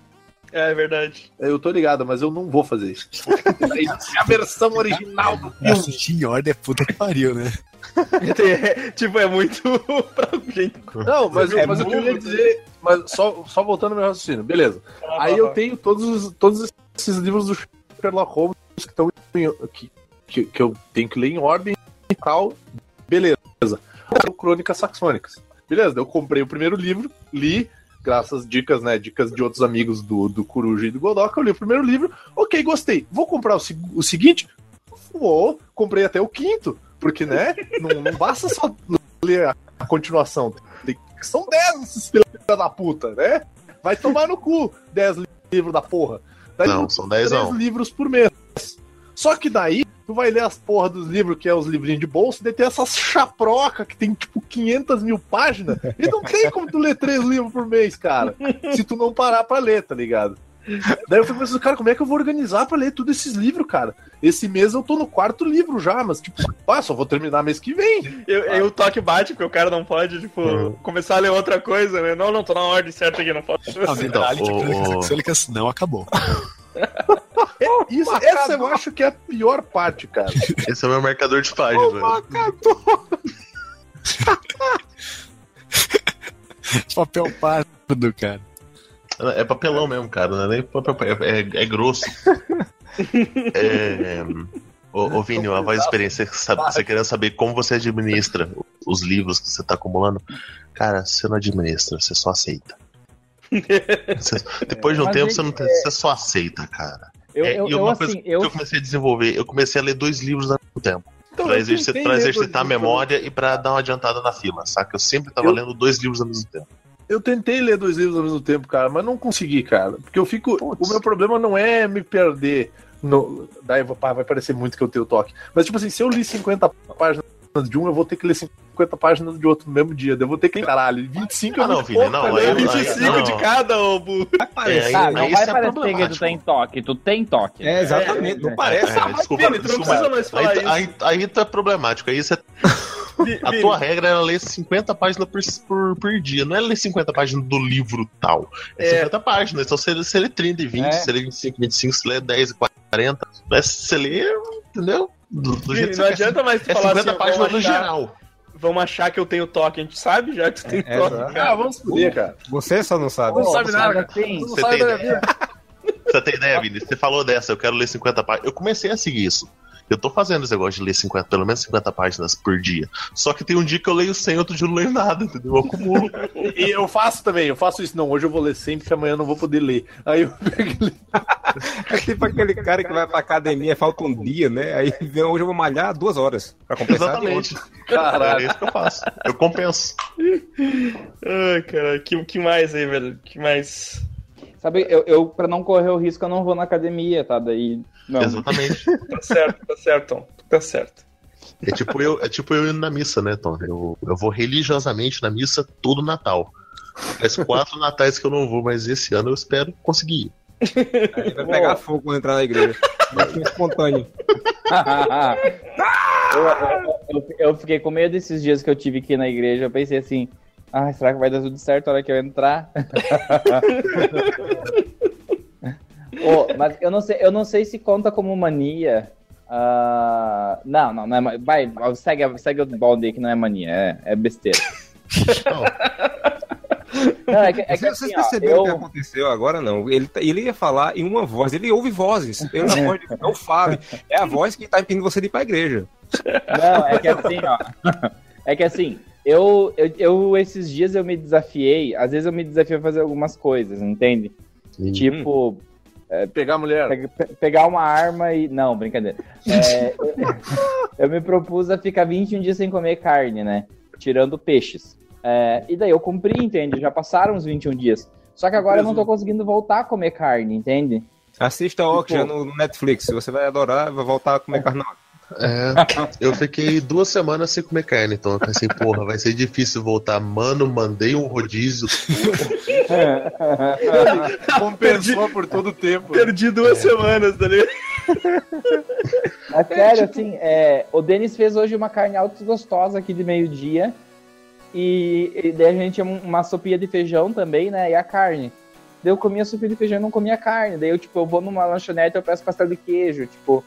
É verdade. Eu tô ligado, mas eu não vou fazer isso. É a versão original do filme. Assistir em ordem é puta que pariu, né? É, tipo, é muito pra gente. Não, mas, É mas o que eu ia muito, dizer, mas só, só voltando ao meu raciocínio, beleza. Aí eu tenho todos, os- todos esses livros do Sherlock Holmes que estão que, que, que eu tenho que ler em ordem e tal. Beleza. Crônicas Saxônicas. Beleza, eu comprei o primeiro livro, li, graças às dicas, né? Dicas de outros amigos do, do Coruja e do Godoka, eu li o primeiro livro, ok, gostei. Vou comprar o, o seguinte? Vou, comprei até o quinto, porque, né? Não, não basta só ler a, a continuação. Tem- são 10 esses filhos da puta, né? Vai tomar no cu 10 livros da porra. Daí Não, são 10 três não. livros por mês. Só que daí, tu vai ler as porra dos livros, que é os livrinhos de bolso, daí tem essas chaproca que tem tipo 500 mil páginas, e não tem como tu ler três livros por mês, cara. Se tu não parar pra ler, tá ligado? Daí eu fico pensando, cara, como é que eu vou organizar pra ler todos esses livros, cara? Esse mês eu tô no quarto livro já, mas tipo, ah, só vou terminar mês que vem. Eu, eu o toque bate, porque o cara não pode, tipo, Uhum. começar a ler outra coisa, né? Não, não, tô na ordem certa aqui, não posso. Não, detalhe que o- não acabou. Isso, essa eu acho que é a pior parte, cara. Esse é o meu marcador de página. Papel pardo, cara. É papelão mesmo, cara. Não é nem papel, é, é- é grosso. É, ô, ô Vini, a voz de experiência, você, sabe, você querendo saber como você administra os livros que você tá acumulando. Cara, você não administra, você só aceita. Você- depois de um Mas tempo, é você, não tem- você só aceita, cara. Eu, É, eu, e eu, uma assim, coisa eu, que eu comecei a desenvolver, eu comecei a ler dois livros ao mesmo tempo. Então, pra eu exercitar, pra exercitar a memória e pra dar uma adiantada na fila, saca? Eu sempre tava Eu- lendo dois livros ao mesmo tempo. Eu tentei ler dois livros ao mesmo tempo, cara, mas não consegui, cara. Porque eu fico. Putz. O meu problema não é me perder. No, daí pá, vai parecer muito que eu tenho toque. Mas, tipo assim, se eu li 50 páginas de um, eu vou ter que ler 50 páginas de outro no mesmo dia. Eu vou ter que. Caralho, 25 é Ah, não, Vini, pouco, não, pra aí- ler aí- 25 não. de cada, ô burro. É, Tá, não vai isso é parecer que tu problemático. tem toque, tu tem toque. É, exatamente, não parece. É, desculpa, Vini, tu não precisa mais falar aí, isso. aí, aí tu é problemático. Aí você, a tua regra era ler 50 páginas por, por, por dia. Não é ler 50 páginas do livro tal. É, É. 50 páginas. Então você, você lê 30 e 20, É. você lê 25 25, você lê 10 e 40. Mas você lê, entendeu? Do, do Vini, não você quer. adianta mais É falar 50 assim, páginas vamos no achar, geral. vamos achar que eu tenho toque. A gente sabe já que tu tem É, toque. Ah, vamos fuder, cara. Você só não sabe. Não sabe nada, cara. Não Você sabe tem da minha vida. Você tem ideia, Vini? Você falou dessa, eu quero ler 50 páginas. Eu comecei a seguir isso. Eu tô fazendo esse negócio de ler 50, pelo menos 50 páginas por dia. Só que tem um dia que eu leio 100, outro dia eu não leio nada, entendeu? Eu acumulo. E eu faço também, eu faço isso. Não, hoje eu vou ler sempre, que amanhã eu não vou poder ler. Aí eu pego e. É tipo aquele cara que vai pra academia, falta um dia, né? Aí vem, hoje eu vou malhar duas horas pra compensar. Exatamente. Caralho. É isso que eu faço. Eu compenso. Ai, cara, que, que mais aí, velho? Que mais? Sabe, eu, eu, pra não correr o risco, eu não vou na academia, tá? Daí. Não. Exatamente. Tá certo, tá certo, Tom. Tá certo. É tipo eu, é tipo eu indo na missa, né, Tom? Eu, eu vou religiosamente na missa todo Natal. Faz quatro natais que eu não vou, mas esse ano eu espero conseguir. ir. Aí vai pegar fogo quando entrar na igreja. Vai ser espontâneo. eu, eu- eu- eu fiquei com medo esses dias que eu tive que ir na igreja. Eu pensei assim: ah, será que vai dar tudo certo a hora que eu entrar? Ô, mas eu não sei, eu não sei se conta como mania. Ah, não, não, não é. Vai, segue, segue o aí que não é mania, é, é besteira. Não, é que, é que Vocês assim, vocês perceberam o que eu, aconteceu agora? Não. Ele, tá- ele ia falar em uma voz, ele ouve vozes. Ele não, pode, não fale. É a voz que tá impedindo você de ir pra igreja. Não, é que assim, ó. É que assim, eu, eu, eu esses dias eu me desafiei, às vezes eu me desafio a fazer algumas coisas, entende? Tipo, Pegar a mulher. pe- pe- pegar uma arma e. Não, brincadeira. É, eu, me propus a ficar 21 dias sem comer carne, né? Tirando peixes. É, e daí eu cumpri, entende? Já passaram os 21 dias. Só que agora eu não tô conseguindo voltar a comer carne, entende? Assista Oxygen no, no Netflix. Você vai adorar, vai voltar a comer carne. É, eu fiquei duas semanas sem comer carne, então eu pensei, porra, vai ser difícil voltar. Mano, mandei um rodízio. Compensou por todo o tempo. Perdi duas semanas, tá ligado? Mas sério, assim, é, o Denis fez hoje uma carne alto gostosa aqui de meio-dia. E, e daí a gente tinha uma sopinha de feijão também, né? E a carne. Daí eu comia sopinha de feijão e não comia carne. Daí eu, tipo, eu vou numa lanchonete e eu peço pastel de queijo. Tipo,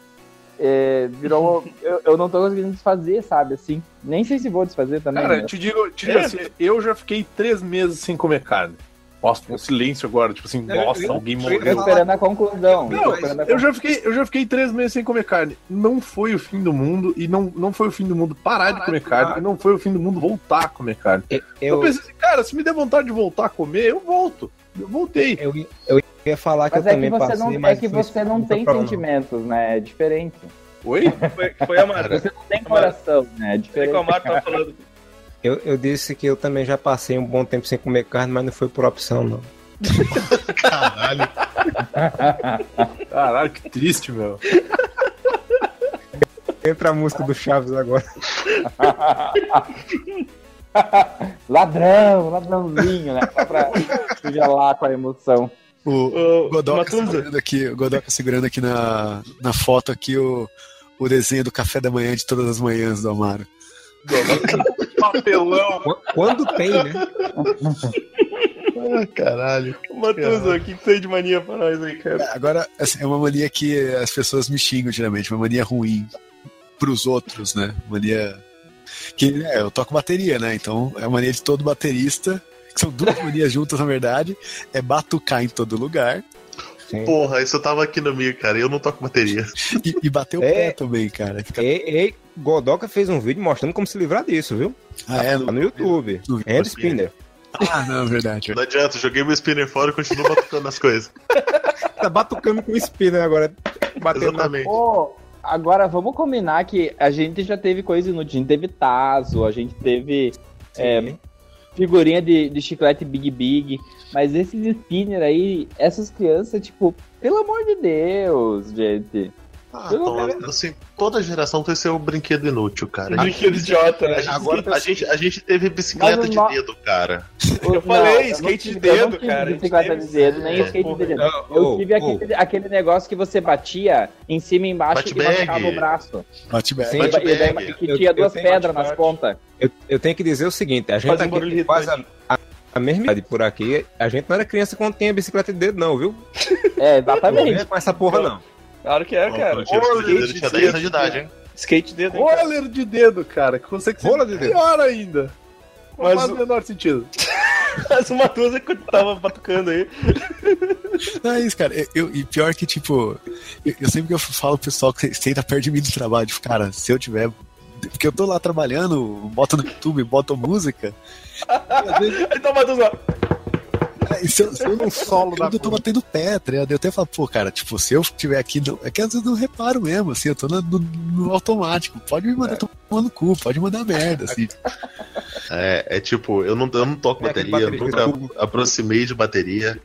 é, virou. eu, eu não tô conseguindo desfazer, sabe? Assim. Nem sei se vou desfazer também. Cara, né? te digo, te digo assim, eu já fiquei três meses sem comer carne. Nossa, um silêncio agora, tipo assim, nossa, alguém Tô morreu. esperando a conclusão. tô Não, eu já, fiquei, eu já fiquei três meses sem comer carne. Não foi o fim do mundo, e não, não foi o fim do mundo parar de comer carne, e não foi o fim do mundo voltar a comer carne. Eu, Eu, pensei assim, cara, se me der vontade de voltar a comer, eu volto. Eu voltei. eu, eu ia falar que Mas eu é que também você passei, não, é mas que foi- você não tem sentimentos, né? É diferente. Oi? Foi, foi a Mara. Você não tem coração, né? É diferente. que a Mara tava falando. Eu, eu disse que eu também já passei um bom tempo sem comer carne, mas não foi por opção, não. Caralho. Caralho, que triste, meu. Entra a música do Chaves agora. ladrão, ladrãozinho, né? Só pra lá com a emoção. O Ô, Godoka segurando aqui, o Godoka segurando aqui na, na foto aqui o, o desenho do café da manhã de todas as manhãs do Amaro. Papelão. Qu- Quando tem, né? Ah, caralho. Matuza, o que, que tem de mania pra nós aí, cara? Agora, assim, é uma mania que as pessoas me xingam geralmente, uma mania ruim pros outros, né? Mania. Que é, eu toco bateria, né? Então é a mania de todo baterista, que são duas manias juntas, na verdade, é batucar em todo lugar Sim. Porra, isso eu tava aqui no meio, cara. Eu não toco bateria. e, e bater o É. pé também, cara. Fica... Ei, ei, Godoka fez um vídeo mostrando como se livrar disso, viu? Ah, é? Tá no YouTube. no- Hand Spinner. Ah, não, verdade. Não adianta, joguei meu spinner fora e continuo batucando nas coisas. Tá batucando com o spinner agora. Batendo na... Exatamente. Agora vamos combinar que a gente já teve coisa inútil. A gente teve Tazo, a gente teve é, figurinha de, de chiclete Big Big. Mas esses spinner aí, essas crianças, tipo, pelo amor de Deus, gente. Ah, Eu não então, assim, toda geração tem seu brinquedo inútil, cara. A gente, Brinquedo idiota, a né? gente- Agora a gente, a gente teve bicicleta de no- dedo, cara. Eu falei, skate de eu dedo, não tive cara, a Bicicleta de dedo, nem É, skate porra. de dedo. Não, Eu tive ô. aquele, aquele negócio que você batia em cima e embaixo e machucava o braço. Bate bem. Sim, e daí, bag. que Eu- tinha eu duas tenho pedras nas pontas. Eu, eu tenho que dizer o seguinte, a gente Faz um aqui quase a, a, a mesma idade por aqui, a gente não era criança quando tinha bicicleta de dedo não, viu? É, Não exatamente. vem com essa porra não. Claro que é, cara. Eu tinha bicicleta de dedo, eu tinha 10 anos de idade, hein? Skate de dedo, hein, cara. Roller de dedo, cara, que você que Rola de dedo. pior ainda. Não Mas faz o- menor sentido. Mas o Matuza que tava batucando aí. Não, é isso, cara. Eu, eu- e pior que, tipo, eu, eu sempre que eu falo pro pessoal que senta perto de mim do trabalho, tipo, cara, se eu tiver. Porque eu tô lá trabalhando, boto no YouTube, boto música. Às vezes, Então o Matuza, é, e se eu, se eu não solo eu tô batendo pé, tá ligado? Eu até falo, pô, cara, tipo, se eu estiver aqui. não- é que às vezes eu não reparo mesmo, assim, eu tô no, no- no automático. Pode me mandar tomar no cu, pode mandar merda, assim. É, é tipo, eu não, eu não toco É aquele bateria, eu bateria. nunca aproximei de bateria.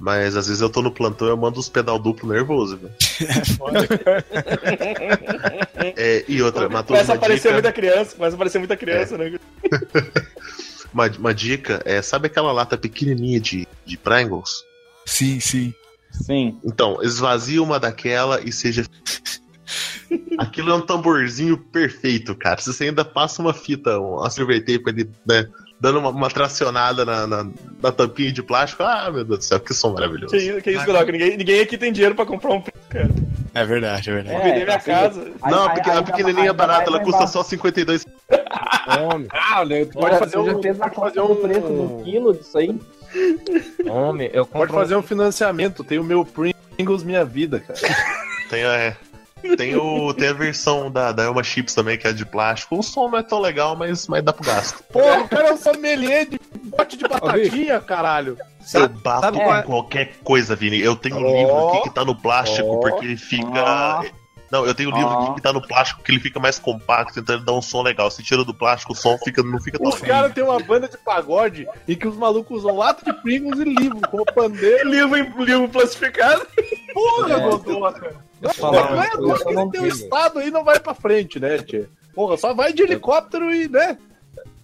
Mas às vezes eu tô no plantão e eu mando os pedal duplo nervoso, velho. É, e outra, Matheus, começa a aparecer dica, muita criança, começa a aparecer muita criança, né? Uma, uma dica é, sabe aquela lata pequenininha de, de Pringles? Sim, sim. Sim. Então, esvazia uma daquela e seja. Aquilo é um tamborzinho perfeito, cara. Se você ainda passa uma fita, uma silver tape ali, né? Dando uma, uma tracionada na, na, na tampinha de plástico, ah, meu Deus do céu, que som maravilhoso. Que isso, que isso, Godoka? Ninguém, ninguém aqui tem dinheiro pra comprar um cara. É verdade, é verdade. Vou vender minha assim, casa. aí- Não, aí- a, pequenininha aí é barata, ela custa só 52 Homem, Ah, olha, tu pode Olha, fazer um. fez Pode fazer um. preço do quilo disso aí? homem, eu Pode compro fazer um financiamento. Tem o meu Pringles Minha Vida, cara. Tem, a- é, tem, o, tem a versão da, da Elma Chips também, que é de plástico. O som não é tão legal, mas, mas dá pro gasto. Porra, o cara é um sommelier de bote de batatinha, caralho. Eu bato sabe com é? qualquer coisa, Vini. Eu tenho um livro aqui que tá no plástico, Ó. porque ele fica. Ó. Não, eu tenho um livro aqui que tá no plástico, que ele fica mais compacto, então ele dá um som legal. Se tira do plástico, o som fica, não fica tão Os caras têm uma banda de pagode em que os malucos usam lata de Pringles e livro, como pandeiro. Livro, livro plastificado. Porra, É. Não uma é não teu tenho. estado aí não vai pra frente, né, tia? Porra, só vai de helicóptero e, né?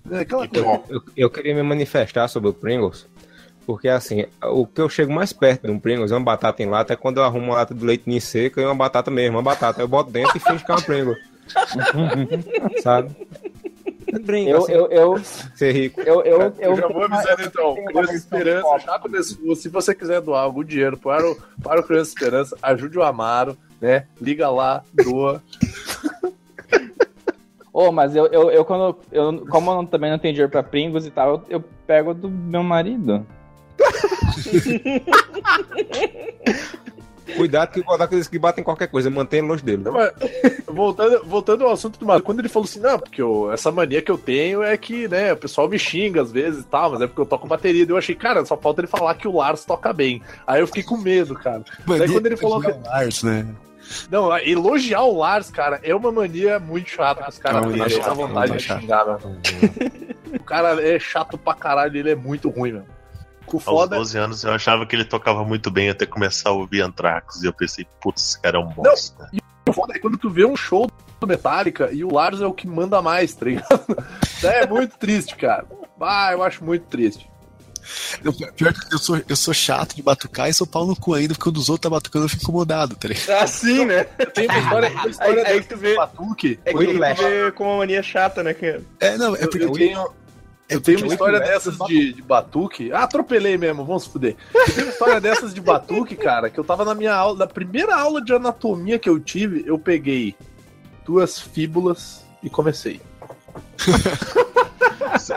É aquela coisa. Eu, eu queria me manifestar sobre o Pringles, porque assim, o que eu chego mais perto de um Pringles é uma batata em lata, é quando eu arrumo uma lata de leite ninho seca e uma batata mesmo, uma batata. Eu boto dentro e finge que é uma Pringles. Sabe? Brinca, Eu, assim, eu, eu, ser rico. eu, eu, Eu, eu já vou avisando então, Criança Esperança já começou. Se você quiser doar algum dinheiro para o, para o Criança Esperança, ajude o Amaro, né? Liga lá, doa. Ô, mas eu, eu, eu quando. Eu, como eu também não tenho dinheiro pra Pringles e tal, eu, eu pego do meu marido. Cuidado que o Godard diz que batem qualquer coisa, mantenha longe dele. Não, mas, voltando, voltando ao assunto do Mario, quando ele falou assim, não, porque eu- essa mania que eu tenho é que, né, o pessoal me xinga às vezes e tal, mas é porque eu toco bateria. Eu achei, cara, só falta ele falar que o Lars toca bem. Aí eu fiquei com medo, cara. Daí quando ele falou que. o Lars, né? Não, elogiar o Lars, cara, é uma mania muito chata que os É caras uma têm. chata, vontade é de xingar, meu. O cara é chato pra caralho, ele é muito ruim, meu. O Aos foda 12 anos eu achava que ele tocava muito bem até começar a ouvir Anthrax. E eu pensei, putz, esse cara é um bosta. O foda é quando tu vê um show do Metallica e o Lars é o que manda mais, tá ligado? é muito triste, cara. Ah, eu acho muito triste. Eu, pior que eu sou, eu sou chato de batucar e sou pau no cu ainda, porque quando os outros tá batucando eu fico incomodado, tá ligado? Assim, né? Tem uma história, uma história Aí- aí tu vê- Batuque. É que tu vê com uma mania chata, né? Que... É, não, é Eu, porque eu tenho, eu tenho uma história dessas de, de batuque. Ah, atropelei mesmo, vamos se fuder. Eu tenho uma história dessas de batuque, cara, que eu tava na minha aula, na primeira aula de anatomia que eu tive, eu peguei duas fíbulas e comecei.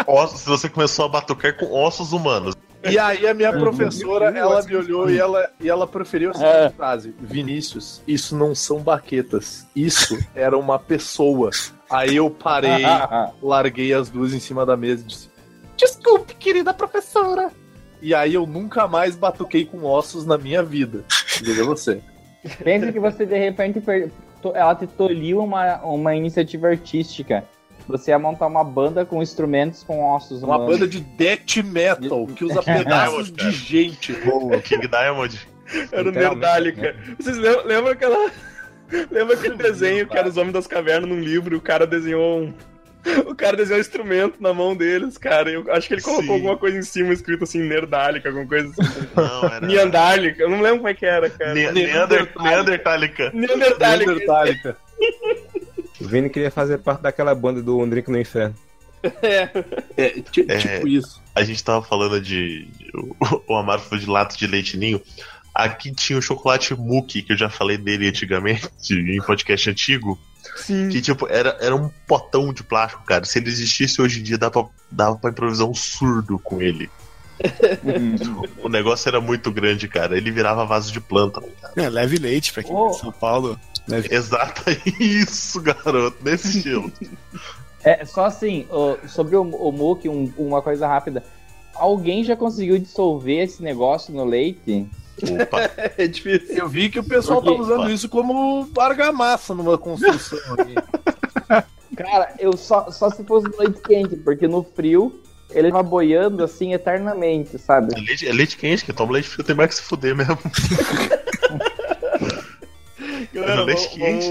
Ossos, se você começou a batucar com ossos humanos. E aí a minha professora, ela me olhou e ela, e ela proferiu a seguinte É. frase: Vinícius, isso não são baquetas, isso era uma pessoa. Aí eu parei, larguei as duas em cima da mesa e disse: Desculpe, querida professora. E aí eu nunca mais batuquei com ossos na minha vida. Veja você. Pensa que você de repente per- ela te tolhiu uma, uma iniciativa artística. Você ia montar uma banda com instrumentos com ossos Uma humanos. banda de death metal que usa pedaços de gente. O King Diamond. Era o Nerdálica. Vocês lembram, lembram aquela. Lembra aquele desenho que era os Homens das Cavernas num livro e o cara desenhou um. O cara desenhou um instrumento na mão deles, cara. Eu acho que ele colocou Sim. alguma coisa em cima escrito assim, Nerdálica, alguma coisa assim. Não, era. Neandálica. Eu não lembro como é que era, cara. Ne- Neander, Neandertálica. Neandertálica. Neandertálica. O Vini queria fazer parte daquela banda do Um Drink no Inferno. É, ti- É. tipo isso. A gente tava falando de. O, o Amaro falou de lata de leite ninho. Aqui tinha o chocolate Mookie, que eu já falei dele antigamente, em podcast antigo. Sim. Que, tipo, era, era um potão de plástico, cara. Se ele existisse hoje em dia, dava pra, dava pra improvisar um surdo com ele. O negócio era muito grande, cara. Ele virava vaso de planta. cara. É, leve leite pra quem Oh. é de São Paulo. Leve... Exato, isso, garoto. Nesse estilo. É, só assim, sobre o, o Mook, um- uma coisa rápida. Alguém já conseguiu dissolver esse negócio no leite? Opa. É difícil. Eu vi que o pessoal tá Porque- usando isso como argamassa numa construção aqui. Cara, eu só, só se fosse no leite quente, porque no frio ele tava boiando assim eternamente, sabe? É leite, é leite quente, que toma leite frio tem mais que se fuder mesmo. Galera, leite vamos- quente.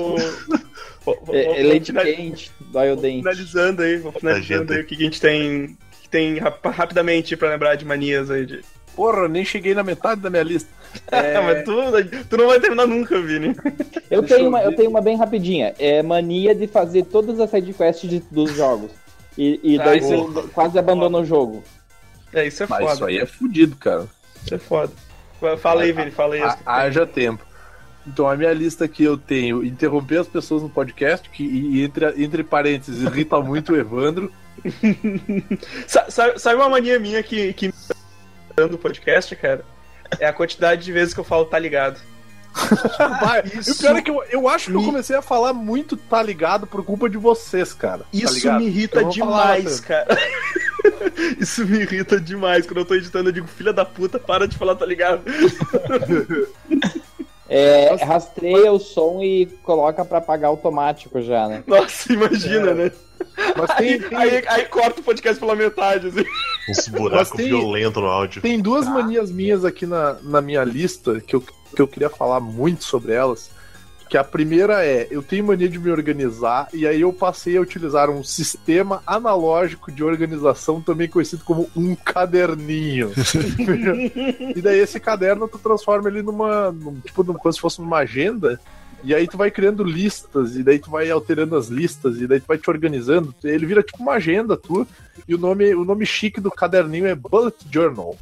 vamos- É, é leite final- quente, dói o dente. Finalizando aí, vou finalizando aí o que a gente tem, que tem rap- rapidamente pra lembrar de manias aí. De... Porra, nem cheguei na metade da minha lista. Mas tu, tu não vai terminar nunca, Vini. Eu tenho, eu uma, eu tenho uma bem rapidinha. É mania de fazer todas as sidequests de- dos jogos. E, e Ah, daí você quase abandona o jogo. É, isso é Mas foda. isso aí é fudido, cara. Isso é foda. Fala aí, Vini, fala aí. Ha- Haja tempo. Então, a minha lista aqui eu tenho interromper as pessoas no podcast, que e entre, entre parênteses irrita muito o Evandro. Sa- Sabe, sabe uma mania minha que, que me tá do podcast, cara? É a quantidade de vezes que eu falo tá ligado. Vai, e o pior é que eu, eu acho que eu me- comecei a falar muito tá ligado por culpa de vocês, cara. Tá Isso ligado? me irrita Eu vou falar, demais, cara. Isso me irrita demais. Quando eu tô editando, eu digo, filha da puta, para de falar, tá ligado? É, rastreia o som e coloca pra apagar automático já, né? Nossa, imagina, É. né? Mas Aí, tem, tem, aí, aí corta o podcast pela metade, assim. Uns buracos tem- violentos no áudio. tem duas manias minhas aqui na, na minha lista que eu, que eu queria falar muito sobre elas. Que a primeira é, eu tenho mania de me organizar, e aí eu passei a utilizar um sistema analógico de organização, também conhecido como um caderninho. e daí esse caderno tu transforma ele numa. num- tipo, num- como se fosse numa agenda. E aí tu vai criando listas, e daí tu vai alterando as listas, e daí tu vai te organizando. Ele vira tipo uma agenda tua. E o nome, o nome chique do caderninho é Bullet Journal.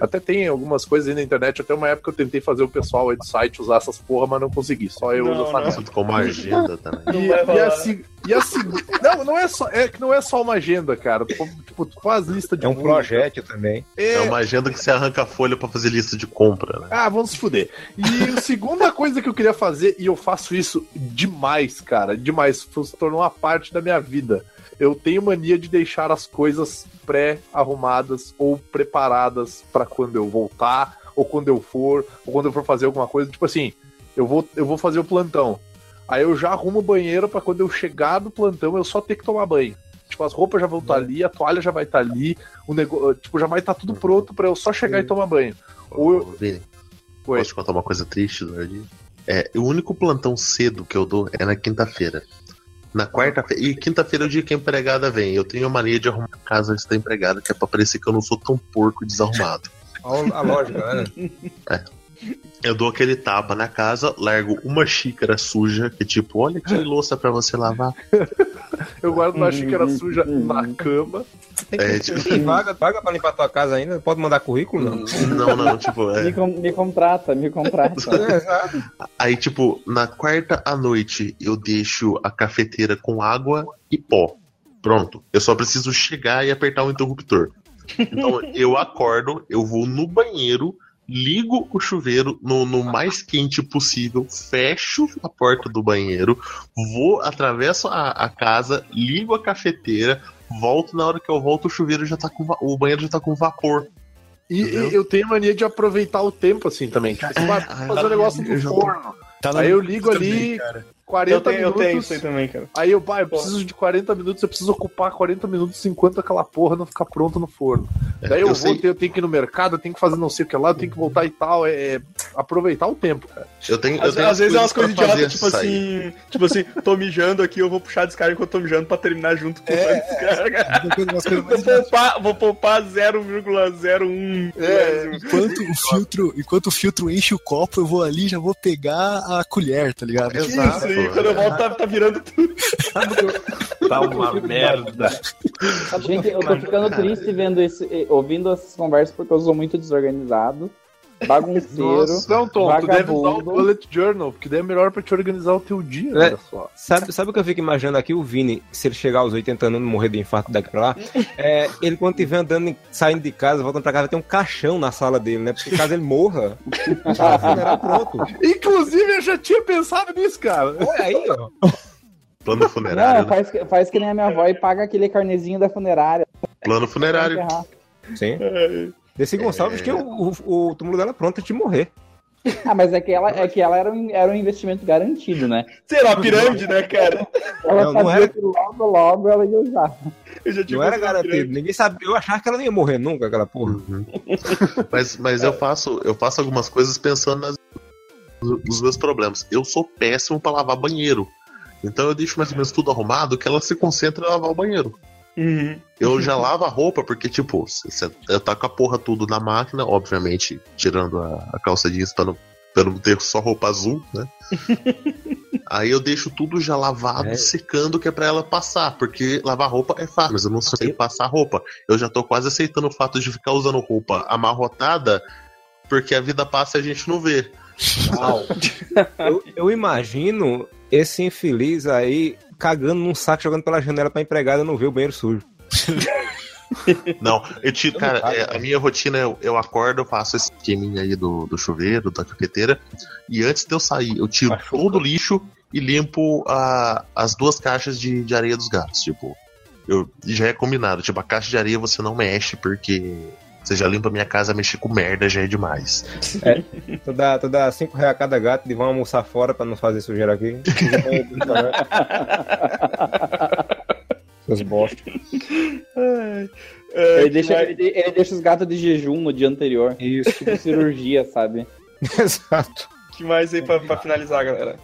Até tem algumas coisas aí na internet. Até uma época eu tentei fazer o pessoal aí do site usar essas porra, mas não consegui. Só eu Não, uso essa não. merda. Sinto como uma agenda também. E, e a, se- e a segunda. Não, não é só. É que não é só uma agenda, cara. Tu, tipo, tu faz lista de É um música. projétil também. É, É uma agenda que você arranca a folha pra fazer lista de compra, né? Ah, vamos se fuder. E a segunda coisa que eu queria fazer, e eu faço isso demais, cara, demais, se tornou uma parte da minha vida. Eu tenho mania de deixar as coisas pré-arrumadas ou preparadas pra quando eu voltar, ou quando eu for, ou quando eu for fazer alguma coisa. Tipo assim, eu vou, eu vou fazer o plantão. Aí eu já arrumo o banheiro pra quando eu chegar do plantão eu só ter que tomar banho. Tipo, as roupas já vão estar ali, a toalha já vai estar ali, o negócio, tipo, já vai estar tudo pronto pra eu só chegar e tomar banho. Ou eu- Vini, posso te contar uma coisa triste do? É, o único plantão cedo que eu dou é na quinta-feira. Na quarta-feira. E quinta-feira é o dia que a empregada vem. Eu tenho a mania de arrumar a casa antes da empregada, que é pra parecer que eu não sou tão porco e desarrumado. A, lógica, né? Eu dou aquele tapa na casa, largo uma xícara suja, que tipo, olha que louça pra você lavar. Eu guardo uma xícara Uhum. suja na cama. É, tipo, Tem vaga, vaga pra limpar tua casa ainda? Pode mandar currículo, não? não, não, tipo, é. Me, com- me contrata, me contrata. É. Aí, tipo, na quarta à noite eu deixo a cafeteira com água e pó. Pronto. Eu só preciso chegar e apertar o interruptor. Então eu acordo, eu vou no banheiro, ligo o chuveiro no, no mais quente possível, fecho a porta do banheiro, vou, atravesso a, a casa, ligo a cafeteira, volto. Na hora que eu volto, o chuveiro já tá com va- o banheiro já tá com vapor. E, e eu tenho mania de aproveitar o tempo assim também. Tipo, você vai ah, fazer o negócio eu no forno. Tá Aí eu ligo também, ali, cara. 40 Eu tenho, eu minutos. tenho isso aí também, cara. Aí eu, pai, eu preciso de 40 minutos, eu preciso ocupar 40 minutos enquanto aquela porra não ficar pronta no forno. Daí eu, eu vou, sei. eu tenho que ir no mercado, eu tenho que fazer não sei o que lá, eu tenho que voltar e tal. É, é aproveitar o tempo, cara. Eu tenho, eu Às, tenho às vezes é umas coisas idiotas, tipo sair. assim, tipo assim, tô mijando aqui, eu vou puxar a descarga enquanto tô mijando pra terminar junto com É, a descarga. Vou poupar, vou poupar 0,01. É. Enquanto o filtro, enquanto o filtro enche o copo, eu vou ali e já vou pegar a colher, tá ligado? Exato. Isso aí, quando eu volto, tá, tá virando tudo. Tá uma merda. Gente, eu tô ficando triste vendo esse, ouvindo essas conversas porque eu sou muito desorganizado, bagunceiro. Não, Tom, tu deve usar o vagabundo. Bullet Journal, porque daí é melhor pra te organizar o teu dia, É. olha só. Sabe, sabe o que eu fico imaginando aqui? O Vini, se ele chegar aos 80 anos e não morrer de infarto daqui pra lá, é, ele quando estiver andando, saindo de casa, voltando pra casa, ter um caixão na sala dele, né? Porque caso ele morra, o pronto. Inclusive, eu já tinha pensado nisso, cara. Olha aí, ó. Plano Não, funerário. né? faz, que- faz que nem a minha avó e paga aquele carnezinho da funerária. Plano funerário. Sim. Desse Gonçalves que o, o, o túmulo dela é pronto de morrer. Ah, mas é que ela, é que ela era, um, era um investimento garantido, né? Sei lá, pirâmide, né, cara? Ela Não, não sabia era- que logo, logo ela ia usar. Eu já tinha Não era garantido. pirâmide. Ninguém sabe. Eu achava que ela não ia morrer nunca, aquela porra. Uhum. Mas, mas eu faço eu faço algumas coisas pensando nas, nos meus problemas. Eu sou péssimo pra lavar banheiro. Então eu deixo mais ou menos tudo arrumado que ela se concentra em lavar o banheiro. Uhum. Eu já lavo a roupa, porque, tipo, eu taco a porra tudo na máquina, obviamente, tirando a, a calça jeans pra não, pra não ter só roupa azul, né? Aí eu deixo tudo já lavado, É. secando, que é pra ela passar, porque lavar roupa é fácil, mas eu não sei passar roupa. Eu já tô quase aceitando o fato de ficar usando roupa amarrotada, porque a vida passa e a gente não vê. Eu, eu imagino esse infeliz aí cagando num saco, jogando pela janela pra empregada não ver o banheiro sujo. Não, eu tiro, cara, é, a minha rotina eu, eu acordo, eu faço esse esqueminha aí do, do chuveiro, da cafeteira, e antes de eu sair, eu tiro todo o lixo e limpo a, as duas caixas de, de areia dos gatos. Tipo, eu, já é combinado, tipo, a caixa de areia você não mexe, porque você já limpa minha casa, mexer com merda já é demais. Tu dá, tu dá cinco reais a cada gato e vão almoçar fora pra não fazer sujeira aqui. Seus bosta. É, Ele deixa, mas- ele, ele deixa os gatos de jejum no dia anterior. Isso. Tipo cirurgia, sabe? Exato. que mais aí pra, pra finalizar, galera?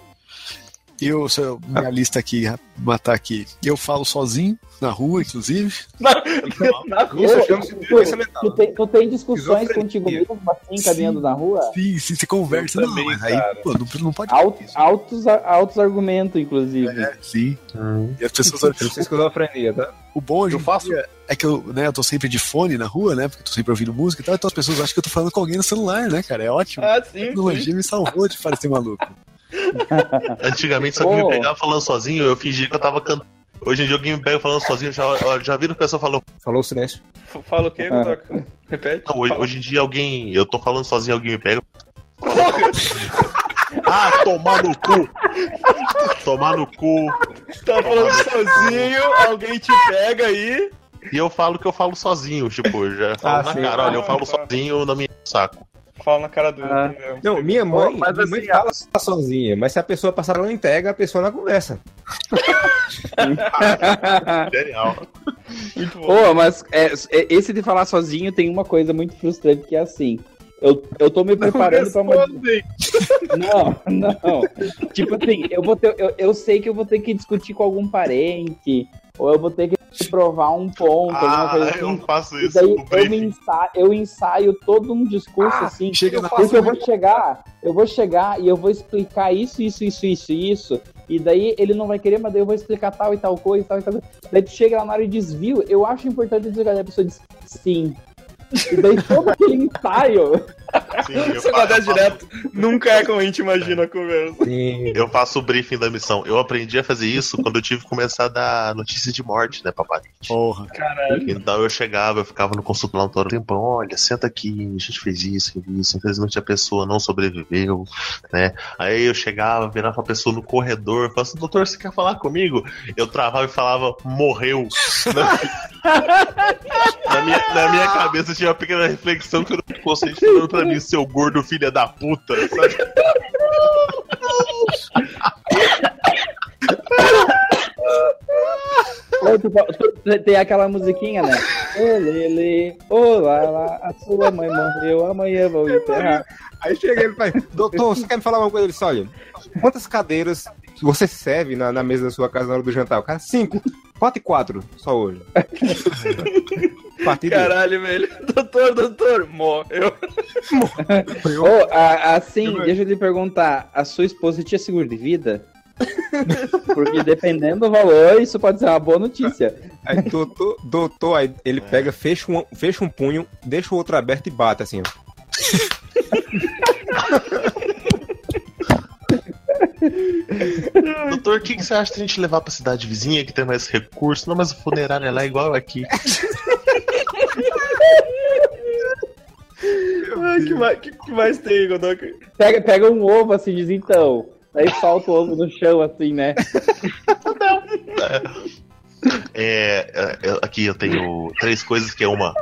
Eu, eu- minha lista aqui, matar aqui. Eu falo sozinho, na rua, inclusive. Na rua, Isso chama-se tu, doença mental. tu, tem, tu tem discussões contigo mesmo, assim, Sim. caminhando na rua? Sim, sim, você conversa. Eu não, também, mas aí, pô, não, não pode. Alto, altos, altos argumentos, inclusive. É, sim. Hum. E as pessoas. Não esquizofrenia, tá? O bom hoje Eu faço- dia é que eu, né, eu tô sempre de fone na rua, né? Porque eu tô sempre ouvindo música e tal, então as pessoas acham que eu tô falando com alguém no celular, né, cara? É ótimo. Ah, A sim. tecnologia me salvou de parecer maluco. Antigamente, se alguém me pegava falando sozinho, eu fingia que eu tava cantando. Hoje em dia alguém me pega falando sozinho, já, já viram o pessoal falando. Falou o silêncio. Fala o quê, Godoka? Repete. Não, hoje, hoje em dia alguém. Eu tô falando sozinho, alguém me pega. Ah, tomar no cu! Tomar no cu! Tá falando sozinho, alguém te pega aí. E eu falo que eu falo sozinho, tipo, já falo Ah, na sim. cara, olha, eu falo Ah, sozinho, não me enche o saco. Fala na cara do. Ah. entendeu? Não, minha mãe, mas minha mãe assim, fala sozinha, mas se a pessoa passar ela não entrega, a pessoa não conversa. Genial. Muito bom. Pô, mas é, é, esse de falar sozinho tem uma coisa muito frustrante que é assim. Eu, eu tô me preparando pra uma. Respondem. Não, não. Tipo assim, eu, vou ter, eu, eu sei que eu vou ter que discutir com algum parente, ou eu vou ter que provar um ponto, alguma Ah, coisa assim. eu faço E isso daí eu, ensaio, eu ensaio todo um discurso Ah, assim. chega na Porque eu vou chegar, eu vou chegar e eu vou explicar isso, isso, isso, isso, isso. E daí ele não vai querer, mas daí eu vou explicar tal e tal coisa, tal e tal. coisa. Daí tu chega lá na hora de desvio, eu acho importante dizer, daí a pessoa diz sim. E daí todo aquele ensaio. Sim, eu, Você faço- direto. Nunca é como a gente imagina a conversa. Sim. eu faço o briefing da missão. Eu aprendi a fazer isso quando eu tive que começar a dar notícia de morte, né, papai? Porra. Caralho. Então eu chegava, eu ficava no consultório um tempão, olha, senta aqui, a gente fez isso, fez isso, infelizmente a pessoa não sobreviveu, né? Aí eu chegava, virava a pessoa no corredor, falava assim, doutor, você quer falar comigo? Eu travava e falava, morreu. na, minha, na minha cabeça tinha uma pequena reflexão que eu não consegui falando pra mim, seu gordo filha da puta, sabe? Ou tu- tem aquela musiquinha, né? Ô, Lele, olá, lá, a sua mãe morreu, amanhã vou enterrar. Aí chega ele e faz, doutor, você quer me falar uma coisa? Ele disse, olha, quantas cadeiras você serve na, na mesa da sua casa na hora do jantar? O cara, cinco. Quatro e quatro, só hoje. Partido. Caralho, velho. Doutor, doutor, morreu. Ô, a- assim, deixa eu te perguntar, a sua esposa tinha seguro de vida? Porque dependendo do valor, isso pode ser uma boa notícia. Aí, doutor, doutor, aí ele pega, fecha um, fecha um punho, deixa o outro aberto e bate assim, ó. Doutor, o que, que você acha de a gente levar pra cidade vizinha que tem mais recursos? Não, mas o funerário é lá igual aqui. Ai, que, mais, que, que mais tem, Godoka? Pega, pega um ovo assim, diz então. Aí solta o ovo no chão, assim, né? É, é, eu- aqui eu tenho três coisas que é uma.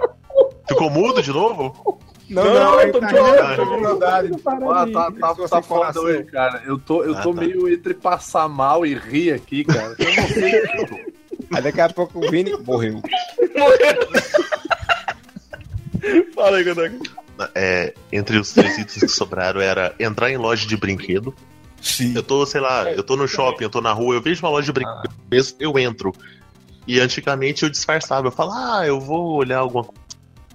Ficou mudo de novo? Não, Não, não, aí tô tá de. Ah, tá, tá, tá foda hoje, cara. Eu tô, eu Ah, tô tá. meio entre passar mal e rir aqui, cara. Eu não sei. Aí daqui a pouco o Vini morreu. Fala aí, Godoka. É, entre os três itens que sobraram era entrar em loja de brinquedo. Sim. Eu tô, sei lá, eu tô no shopping, eu tô na rua, eu vejo uma loja de brinquedo mesmo, eu entro. E antigamente eu disfarçava, eu falava, ah, eu vou olhar alguma coisa.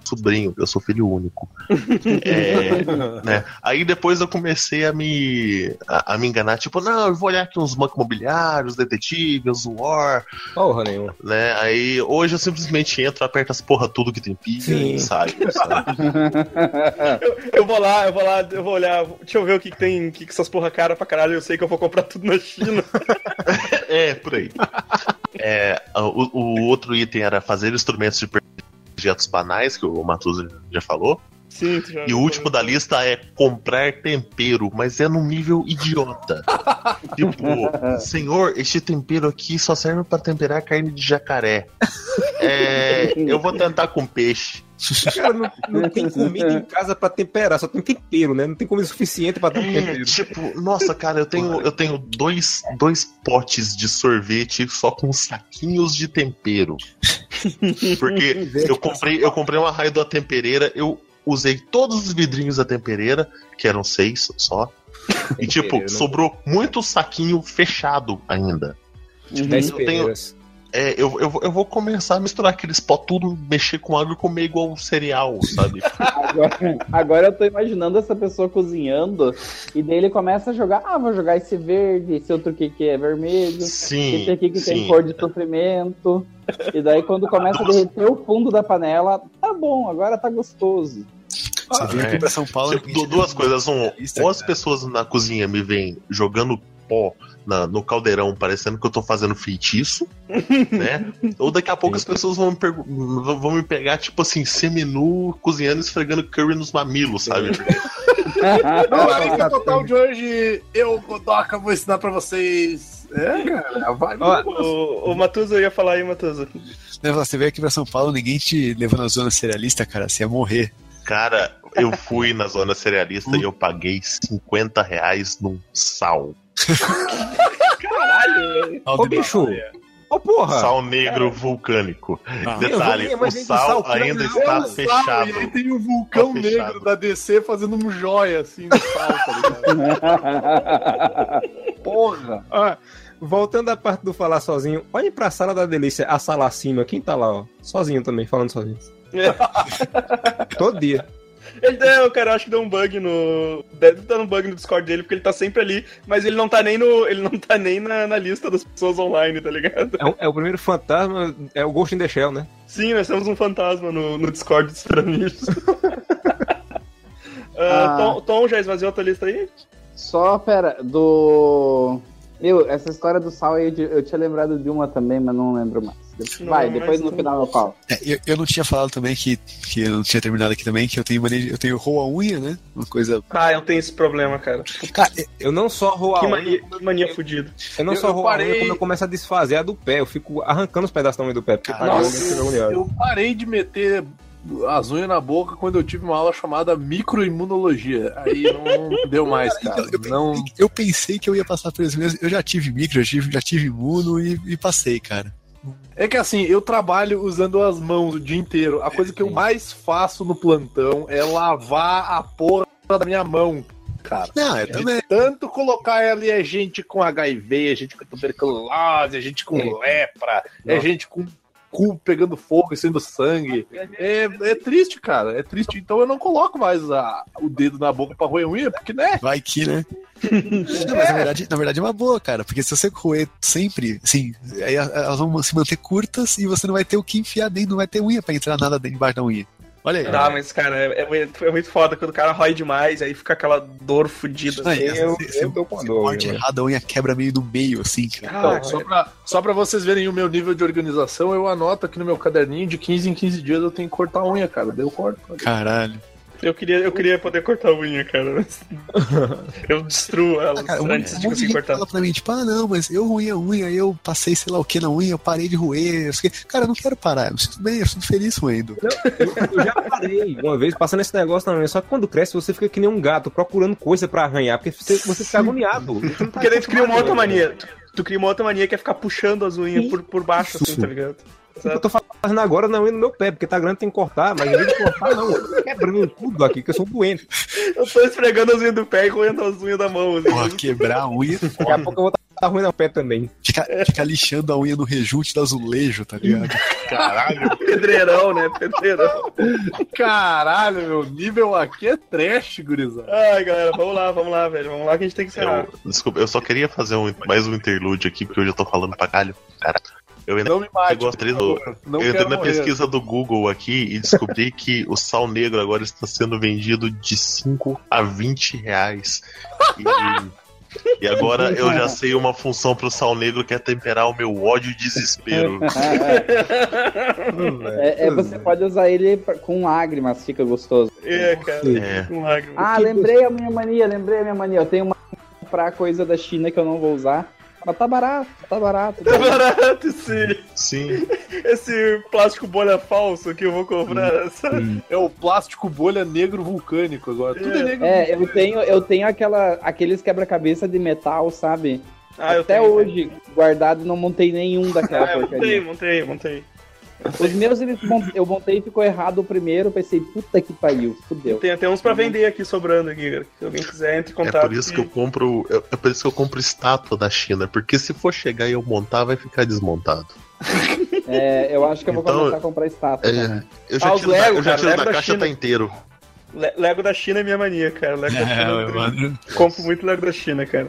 Sobrinho, eu sou filho único. É, né? Aí depois eu comecei a me, a, a me enganar, tipo, não, eu vou olhar aqui uns bancos imobiliários, detetives, War, Porra nenhuma. né? Aí hoje eu simplesmente entro, aperto as porra tudo que tem pilha Sim. e saio, sabe? Eu vou lá, eu vou lá, eu vou olhar. Deixa eu ver o que, que tem, o que, que essas porra cara pra caralho. Eu sei que eu vou comprar tudo na China. É, por aí. É, o, o outro item era fazer instrumentos de projetos banais, que o Matuso já falou. Sim, tu já. E o último da lista é comprar tempero, mas é num nível idiota. tipo, senhor, este tempero aqui só serve para temperar carne de jacaré. É, eu vou tentar com peixe. Cara, não, não tem comida em casa pra temperar, só tem tempero, né? Não tem comida suficiente pra ter um tempero. Tipo, nossa, cara, eu tenho, eu tenho dois, dois potes de sorvete só com saquinhos de tempero. Porque eu comprei, eu comprei uma raio da tempereira, eu usei todos os vidrinhos da tempereira, que eram seis só. E tipo, sobrou muito saquinho fechado ainda. Uhum. Dez eu tenho-. É, eu, eu, vou- eu vou começar a misturar aqueles pó tudo, mexer com água e comer igual cereal, sabe? Agora, agora eu tô imaginando essa pessoa cozinhando e daí ele começa a jogar. Ah, vou jogar esse verde, esse outro aqui que é vermelho, Sim. esse aqui que tem sim. cor de sofrimento. E daí quando começa a derreter o fundo da panela, tá bom, agora tá gostoso. Você veio aqui é. pra São Paulo. Tipo, duas coisas. Um, ou as pessoas na cozinha me veem jogando pó na- no caldeirão, parecendo que eu tô fazendo feitiço, né? Ou daqui a pouco as pessoas vão me, vão me pegar, tipo assim, seminu, cozinhando e esfregando curry nos mamilos, sabe? Não, é que total de hoje, eu, Godoka, vou ensinar pra vocês. É, cara, vai. Ó, o, o Matuza ia falar aí, Matuza. Né, Você veio aqui pra São Paulo, ninguém te levou na zona cerealista, cara. Você ia morrer. Cara, eu fui na zona cerealista e eu paguei 50 reais num sal. Ô, bicho! Ô, porra! Sal negro vulcânico. Ah, Detalhe, o sal sal, ainda não, está Sal, fechado. E aí tem o vulcão Tá negro da DC fazendo um joia assim no sal, tá ligado? Porra! Ó, voltando à parte do falar sozinho, olhem pra sala da delícia, a sala acima. Quem tá lá, ó? Sozinho também, falando sozinho. Todo dia. Ele deu, cara, acho que deu um bug no. Deve estar um bug no Discord dele, porque ele tá sempre ali, mas ele não tá nem no. Ele não tá nem na, na lista das pessoas online, tá ligado? É, o- é o primeiro fantasma, é o Ghost in the Shell, né? Sim, nós temos um fantasma no, no Discord dos Tramichos. Ah, Ah. Tom, Tom, já esvaziou a tua lista aí? Só, pera, do. Eu, essa história do sal aí, eu tinha lembrado de uma também, mas não lembro mais. Vai, Não, depois no final eu falo. É, eu, eu não tinha falado também que, que eu não tinha terminado aqui também, que eu tenho mania, eu tenho roa unha, né? Uma coisa. Ah, eu tenho esse problema, cara. Cara, Eu não só roo a Que unha, mania, que mania fudida. eu não Eu- só eu roo a parei- unha, como eu começo a desfazer a do pé. Eu fico arrancando os pedaços da unha do pé. Porque Nossa, é agoniado. eu parei de meter as unhas na boca quando eu tive uma aula chamada microimunologia. Aí não deu mais, cara. Então, eu, Não. eu pensei que eu ia passar por isso mesmo. Eu já tive micro, já tive, já tive imuno e, e passei, cara. É que assim, eu trabalho usando as mãos o dia inteiro. A coisa que eu mais faço no plantão é lavar a porra da minha mão, cara. Não, eu também. Tanto colocar ali é gente com HIV, é gente com tuberculose, é gente com lepra, é gente com cu pegando fogo e sendo sangue. É, é triste, cara. É triste. Então eu não coloco mais a- o dedo na boca pra roer unha, porque, né? Vai que, né? Não, mas na verdade, na verdade é uma boa, cara. Porque se você roer sempre, assim, aí elas vão se manter curtas e você não vai ter o que enfiar dentro, não vai ter unha pra entrar nada dentro embaixo da unha. Olha aí. Ah, mas, cara, é, é muito, é muito foda quando o cara rói demais, aí fica aquela dor fudida. Aí, assim. eu- eu tô com dor, né? errado, a unha quebra meio no meio, assim, cara. Ah, só pra, só pra vocês verem o meu nível de organização, eu anoto aqui no meu caderninho de 15 em 15 dias eu tenho que cortar a unha, cara. Daí eu corto. Caralho. Eu, queria, eu queria poder cortar a unha, cara. mas eu destruo ela Ah, cara, antes de um de conseguir gente cortar. fala pra mim, tipo, ah, não, mas eu ruí a unha, eu passei sei lá o que na unha, eu parei de roer. eu sei o quê. Cara, eu não quero parar, eu me sinto bem, eu sinto feliz roendo. Eu já parei uma vez passando esse negócio na unha. Só que quando cresce, você fica que nem um gato procurando coisa pra arranhar, porque você, você fica agoniado. Tá Porque daí tu cria uma outra acostumado, mania. Tu, tu cria uma outra mania que é ficar puxando as unhas por, por baixo, assim, tá ligado? Eu tô fazendo agora na unha do meu pé, porque tá grande, tem que cortar, mas em vez de cortar, não. Eu tô quebrando tudo aqui, que eu sou doente. Eu tô esfregando as unhas do pé e roendo as unhas da mão. Assim. Porra, quebrar a unha, Daqui a pouco eu vou estar ruim no pé também. ficar, ficar lixando a unha no rejunte do azulejo, tá ligado? Caralho. Pedreirão, né? Pedreirão. Caralho, meu nível aqui é trash, gurizada. Ai, galera, vamos lá, vamos lá, velho. Vamos lá que a gente tem que encerrar. Eu, desculpa, eu só queria fazer um- mais um interlude aqui, porque hoje eu tô falando pra caralho. Eu ainda Não me mate. Por do-. Não eu entrei na morrer. pesquisa do Google aqui e descobri que o sal negro agora está sendo vendido de 5 a 20 reais. E, e agora eu já sei uma função pro sal negro que é temperar o meu ódio e desespero. É, é, você pode usar ele com lágrimas, fica gostoso. É, cara. É. Com lágrimas. Ah, lembrei a minha mania, lembrei a minha mania. Eu tenho uma pra coisa da China que eu não vou usar. Mas tá barato, tá barato. Tá barato esse, Sim. esse plástico bolha falso que eu vou comprar, sabe? É o plástico bolha negro vulcânico agora. Tudo é negro. É, eu tenho, eu tenho aquela, aqueles quebra-cabeça de metal, sabe? Ah, eu Até tenho. hoje, guardado, não montei nenhum daquela Ah, eu montei, montei, montei. Os meus eles eu montei e ficou errado o primeiro, pensei, puta que pariu, fudeu. Tem até uns pra vender aqui sobrando aqui, cara. Se alguém quiser, entre em É contato. por isso que eu compro. É é por isso que eu compro estátua da China. Porque se for chegar e eu montar, vai ficar desmontado. É, eu acho que eu vou Então, começar a comprar estátua. É, eu já Ah, tiro, da, Lego, eu já cara, tiro Lego da da caixa China. tá inteiro. Le- Lego da China é minha mania, cara. Lego da É, China. eu mano. compro muito Lego da China, cara.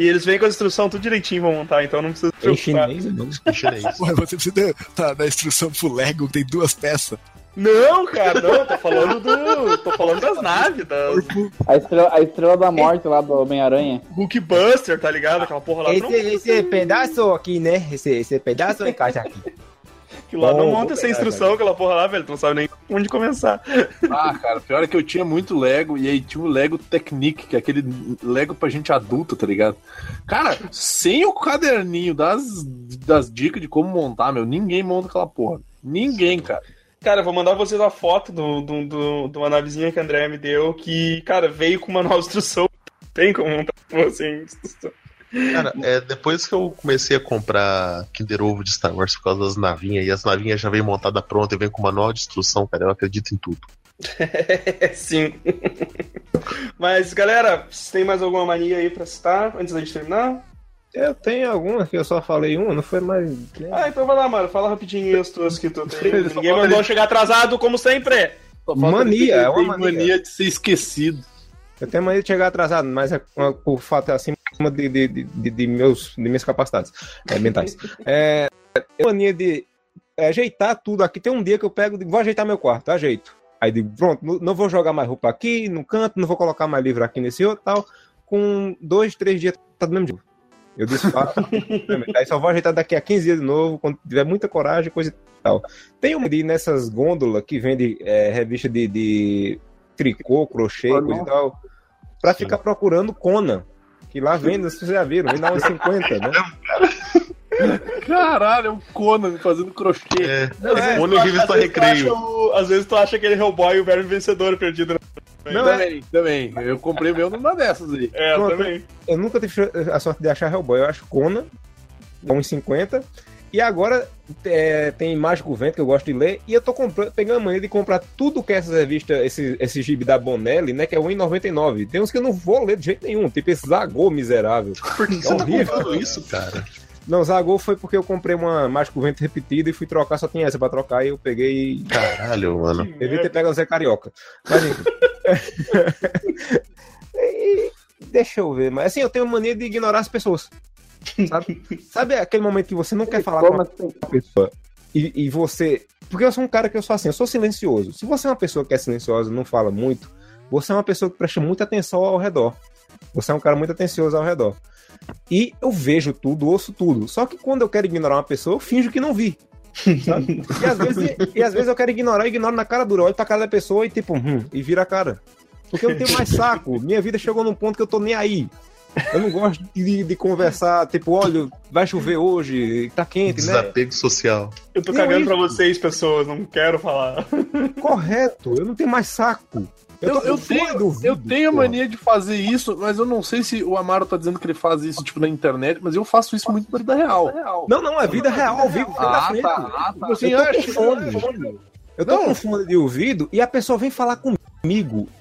E eles vêm com a instrução tudo direitinho pra montar, então não precisa se Em preocupar. chinês, não. Em chinês. Ué, você precisa dar, dar instrução pro Lego, tem duas peças. Não, cara, não, tô falando do. tô falando das naves, das A, estrela, a estrela da morte lá do Homem-Aranha. Hulkbuster, tá ligado? Aquela porra lá. não, Esse, esse pedaço aqui, né? Esse, esse pedaço encaixa aqui. Que lá não monta essa pegar, instrução, aquela porra lá, velho. Tu não sabe nem onde começar. Ah, cara, pior é que eu tinha muito Lego e aí tinha o Lego Technique, que é aquele Lego pra gente adulta, tá ligado? Cara, sem o caderninho das, das dicas de como montar, meu, ninguém monta aquela porra. Ninguém, cara. Cara, eu vou mandar vocês a foto do, do, do- de uma navezinha que a André me deu, que, cara, veio com uma nova instrução. Tem como montar assim, instrução. Cara, é, depois que eu comecei a comprar Kinder Ovo de Star Wars por causa das navinhas, e as navinhas já vem montada pronta e vem com manual de instrução, cara, eu acredito em tudo. Sim. Mas, galera, vocês têm mais alguma mania aí pra citar antes da gente terminar? Eu tenho algumas que eu só falei uma, não foi mais. Ah, então vai lá, mano. Fala rapidinho as tuas que tu tem. Ninguém mandou ele- chegar atrasado, como sempre. Mania, é uma tem mania. mania de ser esquecido. Eu tenho mania de chegar atrasado, mas é por fato acima de, de, de, de- meus, de minhas capacidades é, mentais. É, eu mania de ajeitar tudo aqui. Tem um dia que eu pego e vou ajeitar meu quarto, ajeito. Aí digo, pronto, não- vou jogar mais roupa aqui no canto, não vou colocar mais livro aqui nesse outro tal. Com dois, três dias, tá do mesmo jeito. Eu desfaço. aí só vou ajeitar daqui a 15 dias de novo, quando tiver muita coragem, coisa e tal. Tem uma de nessas gôndolas que vende é, revista de, de tricô, crochê, Ah, coisa e tal, pra ficar procurando Conan. Que lá vende, vocês já viram, vem dar uns 50, né? Caralho, é o Conan fazendo crochê. É, é, Conan revista vezes tu Recreio. o- Às vezes tu acha aquele Hellboy e o verme vencedor perdido. né? Não, é, também, também. Eu comprei meu numa dessas aí. É, eu Pronto. também. eu nunca tive a sorte de achar Hellboy, eu acho Conan, dá uns 50. E agora é, tem Mágico Vento, que eu gosto de ler, e eu tô comprando, pegando a mania de comprar tudo que essas revistas, esse, esse gibi da Bonelli, né, que é R$1,99. Tem uns que eu não vou ler de jeito nenhum, tipo esse Zagô miserável. Por que você tá comprando isso, cara? Não, Zagô foi porque eu comprei uma Mágico Vento repetida e fui trocar, só tinha essa pra trocar, e eu peguei e Caralho, mano. Devia ter pegado o Zé Carioca. Mas enfim. E, deixa eu ver, mas assim, eu tenho mania de ignorar as pessoas. Sabe? Sabe aquele momento que você não quer falar com uma assim? pessoa e, e você. Porque eu sou um cara que eu sou assim, eu sou silencioso. Se você é uma pessoa que é silenciosa não fala muito, você é uma pessoa que presta muita atenção ao redor. Você é um cara muito atencioso ao redor. E eu vejo tudo, ouço tudo. Só que quando eu quero ignorar uma pessoa, eu finjo que não vi. E às, vezes, e às vezes eu quero ignorar, eu ignoro na cara dura. Eu olho pra cara da pessoa e tipo, hum, e vira a cara. Porque eu não tenho mais saco. Minha vida chegou num ponto que eu tô nem aí. Eu não gosto de, de conversar, tipo, olha, vai chover hoje, tá quente, né? Desapego social. Eu tô Não, cagando isso. pra vocês, pessoas, não quero falar. Correto, eu não tenho mais saco. Eu, eu, fome tenho, ouvido, eu tenho a mania de fazer isso, mas eu não sei se o Amaro tá dizendo que ele faz isso tipo na internet, mas eu faço isso muito na vida real. Não, não, é vida real, ao vivo, a Ah, frente. tá, ah, tá. Você Sim, eu tô com fone. Eu tô Não. com fone de ouvido e a pessoa vem falar comigo.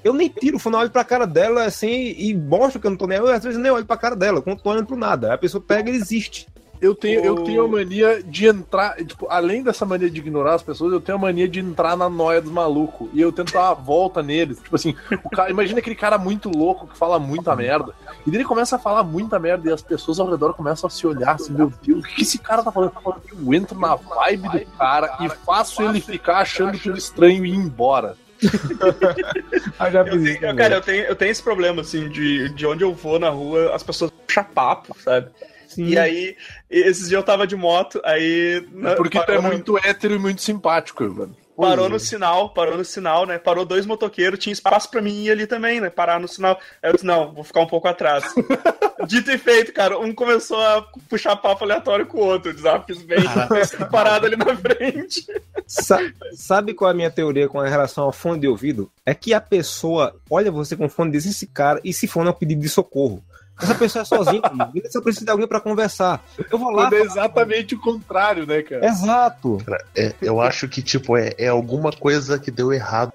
Eu nem tiro o fone, olho pra cara dela assim e mostro que eu não tô nem. Eu às vezes nem olho pra cara dela, quando tô olhando pro nada. A pessoa pega e existe. Eu tenho, eu tenho a mania de entrar, tipo, além dessa mania de ignorar as pessoas, eu tenho a mania de entrar na noia dos malucos. E eu tento dar uma volta neles. Tipo assim, o cara, imagina aquele cara muito louco que fala muita merda. E ele começa a falar muita merda e as pessoas ao redor começam a se olhar assim, meu Deus, o que esse cara tá falando? Eu entro na vibe do cara e faço ele ficar achando tudo estranho e ir embora. Ah, já Eu fiz isso cara, eu tenho, eu tenho esse problema, assim, de, de onde eu vou na rua, as pessoas puxam papo, sabe? Sim. E aí, esses dias eu tava de moto, aí. na- Porque tu é no- muito hétero e muito simpático, mano. Parou no sinal, parou no sinal, né? Parou dois motoqueiros, tinha espaço pra mim ir ali também, né? Parar no sinal. Aí eu disse, não, vou ficar um pouco atrás. Dito e feito, cara, um começou a puxar papo aleatório com o outro, desafios bem parado ali na frente. Sa- sabe qual é a minha teoria com relação ao fone de ouvido? É que a pessoa olha você com fone e diz esse cara, e se fone é um pedido de socorro. Essa pessoa é sozinha, mano. ele só precisa de alguém pra conversar. Eu vou lá. Quando é exatamente o contrário, né, cara? Exato. É, eu acho que, tipo, é, é alguma coisa que deu errado.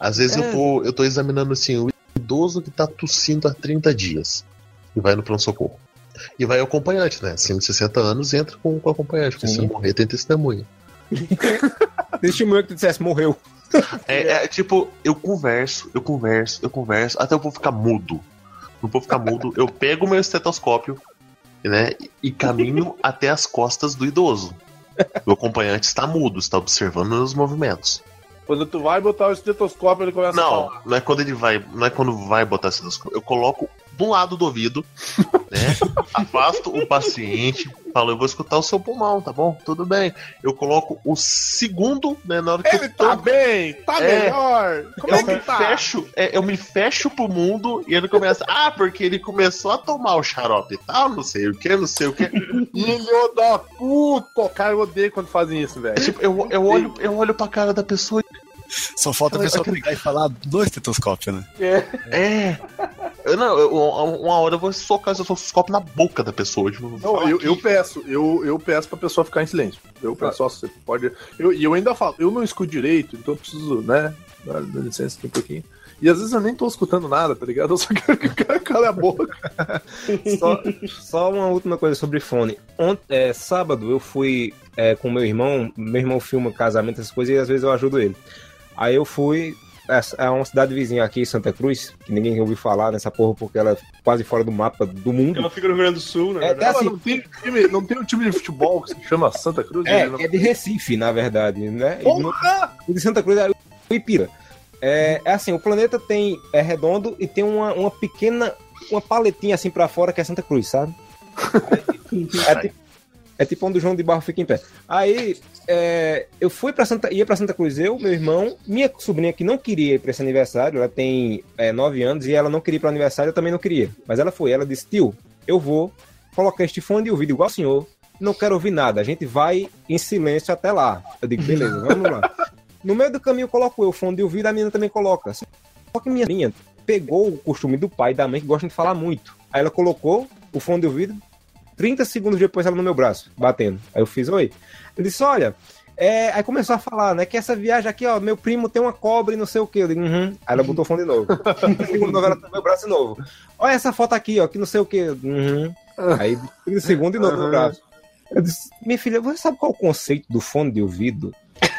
Às vezes É. eu, tô, eu tô examinando assim, o idoso que tá tossindo há 30 dias e vai no pronto-socorro. E vai o acompanhante, né? Acima de 60 anos entra com, com o acompanhante, porque se morrer tem testemunha. Testemunha que tu dissesse, morreu. É, é, tipo, eu converso, eu converso, eu converso, até eu vou ficar mudo. Não vou ficar mudo, eu pego o meu estetoscópio, né, e, e caminho até as costas do idoso. O acompanhante está mudo, está observando os movimentos. Quando tu vai botar o estetoscópio, ele começa a Não, falar. não é quando ele vai, não é quando vai botar esse estetoscópio. Eu coloco do lado do ouvido, né? Afasto o paciente, falo, eu vou escutar o seu pulmão, tá bom? Tudo bem. Eu coloco o segundo, né, na hora que Ele eu tô tá bem, tá É. melhor. Como eu é que me tá? fecho, é, eu me fecho pro mundo e ele começa, ah, porque ele começou a tomar o xarope e tal, não sei o que, não sei o que. Filho da puta! Cara, eu odeio quando fazem isso, velho. tipo, eu, eu, olho, eu olho pra cara da pessoa Só falta a pessoa pegar e falar do estetoscópio, né? É. Eu, não, eu- uma hora eu vou socar esse estetoscópio na boca da pessoa. Tipo, Não, eu, eu peço, eu, eu peço pra pessoa ficar em silêncio. Eu peço, ó, você pode. Eu, e eu ainda falo, eu não escuto direito, então eu preciso, né? Dar licença aqui um pouquinho. E às vezes eu nem tô escutando nada, tá ligado? Eu só quero que o cara cale a boca. Só, só uma última coisa sobre fone. Ont, é, sábado eu fui é, com meu irmão, meu irmão filma casamento, essas coisas, e às vezes eu ajudo ele. Aí eu fui a, a uma cidade vizinha aqui, Santa Cruz, que ninguém ouviu falar nessa porra porque ela é quase fora do mapa do mundo. Ela fica no Rio Grande do Sul, né? É, é assim, não, tem time, não tem um time de futebol que se chama Santa Cruz? é, Não- é de Recife, na verdade, né? E Porra! O de Santa Cruz é o Ipira. É, é assim, o planeta tem é redondo e tem uma, uma pequena uma paletinha assim pra fora que é Santa Cruz, sabe? É, tipo, é tipo onde o João de Barro fica em pé. Aí é, eu fui para Santa, ia para Santa Cruz eu, meu irmão, minha sobrinha que não queria ir para esse aniversário, ela tem é, nove anos e ela não queria ir para aniversário, eu também não queria. Mas ela foi, ela disse: "Tio, eu vou colocar este fone de ouvido igual o senhor, não quero ouvir nada, a gente vai em silêncio até lá". Eu digo: "Beleza, vamos lá". No meio do caminho eu coloco eu, o fone de ouvido, a menina também coloca. Só que minha minha pegou o costume do pai e da mãe que gostam de falar muito. Aí ela colocou o fone de ouvido, 30 segundos depois ela no meu braço, batendo. Aí eu fiz, oi. Ele disse, olha, é... aí começou a falar, né, que essa viagem aqui, ó, meu primo tem uma cobra e não sei o que. Eu digo, uhum. Aí ela botou o fone de novo. 30 segundos de novo, ela no meu braço de novo. Olha essa foto aqui, ó, que não sei o que. Uhum. Aí 30 segundos de novo no braço. Eu disse, minha filha, você sabe qual é o conceito do fone de ouvido?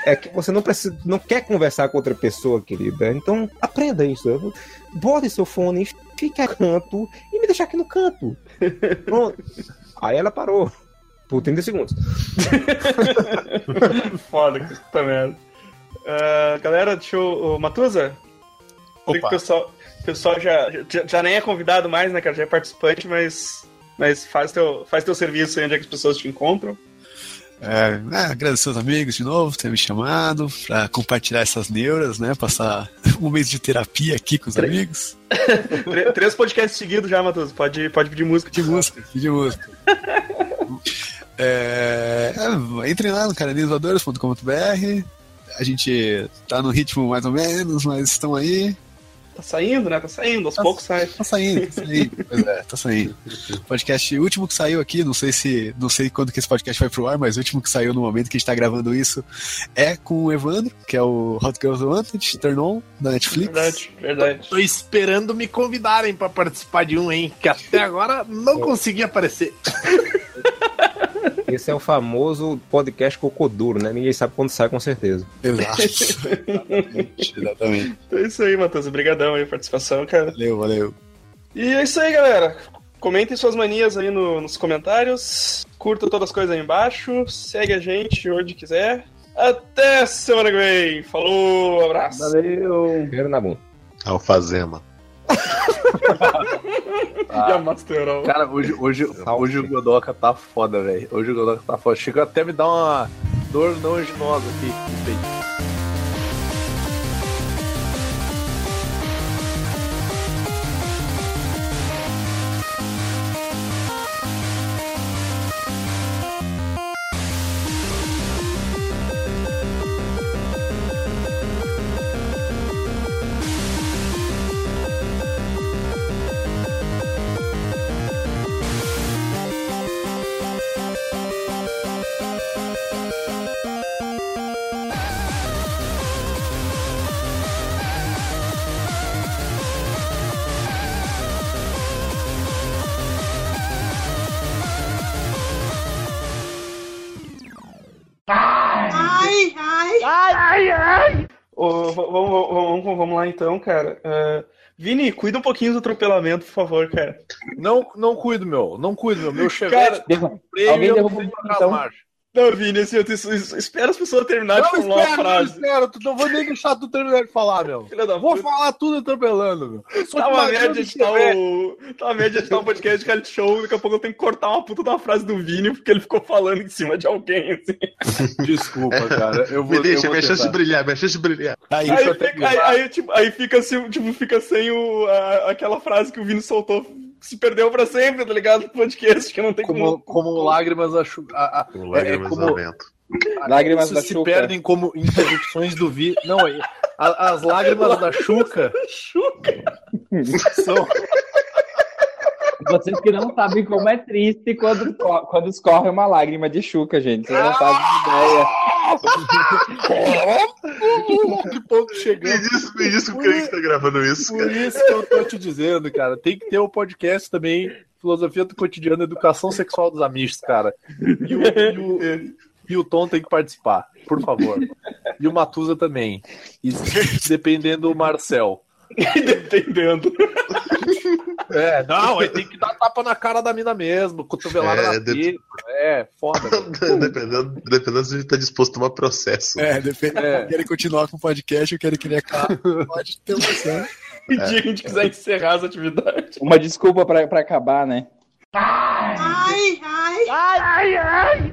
É que você não precisa, não quer conversar com outra pessoa, querida. Então aprenda isso. Bote seu fone, fique a canto e me deixa aqui no canto. Pronto. Aí ela parou. Por 30 segundos. Foda, que puta merda. Ah, galera, deixa eu. Sei que O pessoal, o pessoal já, já, já nem é convidado mais, né, cara? Já é participante, mas, mas faz, teu, faz teu serviço aí onde é que as pessoas te encontram. É, né, agradecer aos amigos de novo por ter me chamado, pra compartilhar essas neuras, né? Passar um mês de terapia aqui com os Tre- amigos. Três podcasts seguidos já, Matusa. Pode, pode pedir música. De música, de música. É, é, entre lá no caranilvoadores.com.br. A gente tá no ritmo mais ou menos, mas estão aí. Tá saindo, né? Tá saindo, aos Tá- poucos sai. Tá saindo, tá saindo. Pois é, tá saindo. Podcast último que saiu aqui, não sei se. Não sei quando que esse podcast vai pro ar, mas o último que saiu no momento que a gente tá gravando isso é com o Evandro, que é o Hot Girls Wanted, Turn On, da Netflix. Verdade, verdade. Tô esperando me convidarem pra participar de um, hein? Que até agora não consegui aparecer. Esse é o famoso podcast cocoduro, né? Ninguém sabe quando sai, com certeza. Exato. exatamente, exatamente. Então é isso aí, Matusa. Obrigadão aí a participação, cara. Valeu, valeu. E é isso aí, galera. Comentem suas manias aí no- nos comentários. Curta todas as coisas aí embaixo. Segue a gente onde quiser. Até semana que vem. Falou, abraço. Valeu. Primeiro na bunda. Alfazema. E a Masterol. Cara, hoje, hoje, hoje o Godoka tá foda, velho. Hoje o Godoka tá foda. Chegou até a me dar uma dor nojinosa aqui então, cara. É, Vini, cuida um pouquinho do atropelamento, por favor, cara. Não, não cuido, meu. Não cuido, meu. Meu Cara, Chevette Derru- freio alguém e eu não o tenho então. Não, Vini, assim, eu te- espera as pessoas terminarem de Não, falar uma espera, não frase. espera. Tu não vou nem deixar tu terminar de falar, meu. Filha da Vou puta. falar tudo atropelando, meu. Sou Tá de uma merda do editar o. Tá uma merda editar um podcast de reality show, daqui a pouco eu tenho que cortar uma puta da frase do Vini porque ele ficou falando em cima de alguém, assim. Desculpa, cara. Eu vou, Me deixa, eu vou minha chance de brilhar, minha chance de brilhar. Aí, Aí, fica, aí, aí, tipo, aí fica assim, tipo, fica sem o, a- aquela frase que o Vini soltou, se perdeu pra sempre, tá ligado? No podcast, que não tem Como, como lágrimas da chuva. a- a- Com É, lágrimas como- vento. Lágrimas se, da se Xuca. perdem como interrupções do vi. Não, é- a- as lágrimas da Xuca Chuca. são. Vocês que não sabem como é triste quando, quando escorre uma lágrima de chuca, gente. Vocês não fazem ideia. que ponto Me chegamos. diz, me diz quem que tá gravando isso, Por cara. isso que eu tô te dizendo, cara. Tem que ter o podcast também. Filosofia do cotidiano, educação sexual dos amistos, cara. E o, e o- e o Tom tem que participar, por favor. E o Matusa também. E dependendo do Marcel. Dependendo. É, não, aí tem que dar tapa na cara da mina mesmo, cotovelada É, na de- teta. É, foda. dependendo, dependendo se a gente tá disposto a tomar processo. É, depende. É. Querem continuar com o podcast ou querem criar carro? Pode ter opção. O dia que a gente quiser encerrar as atividades. Uma desculpa pra, pra acabar, né? Ai, ai, ai.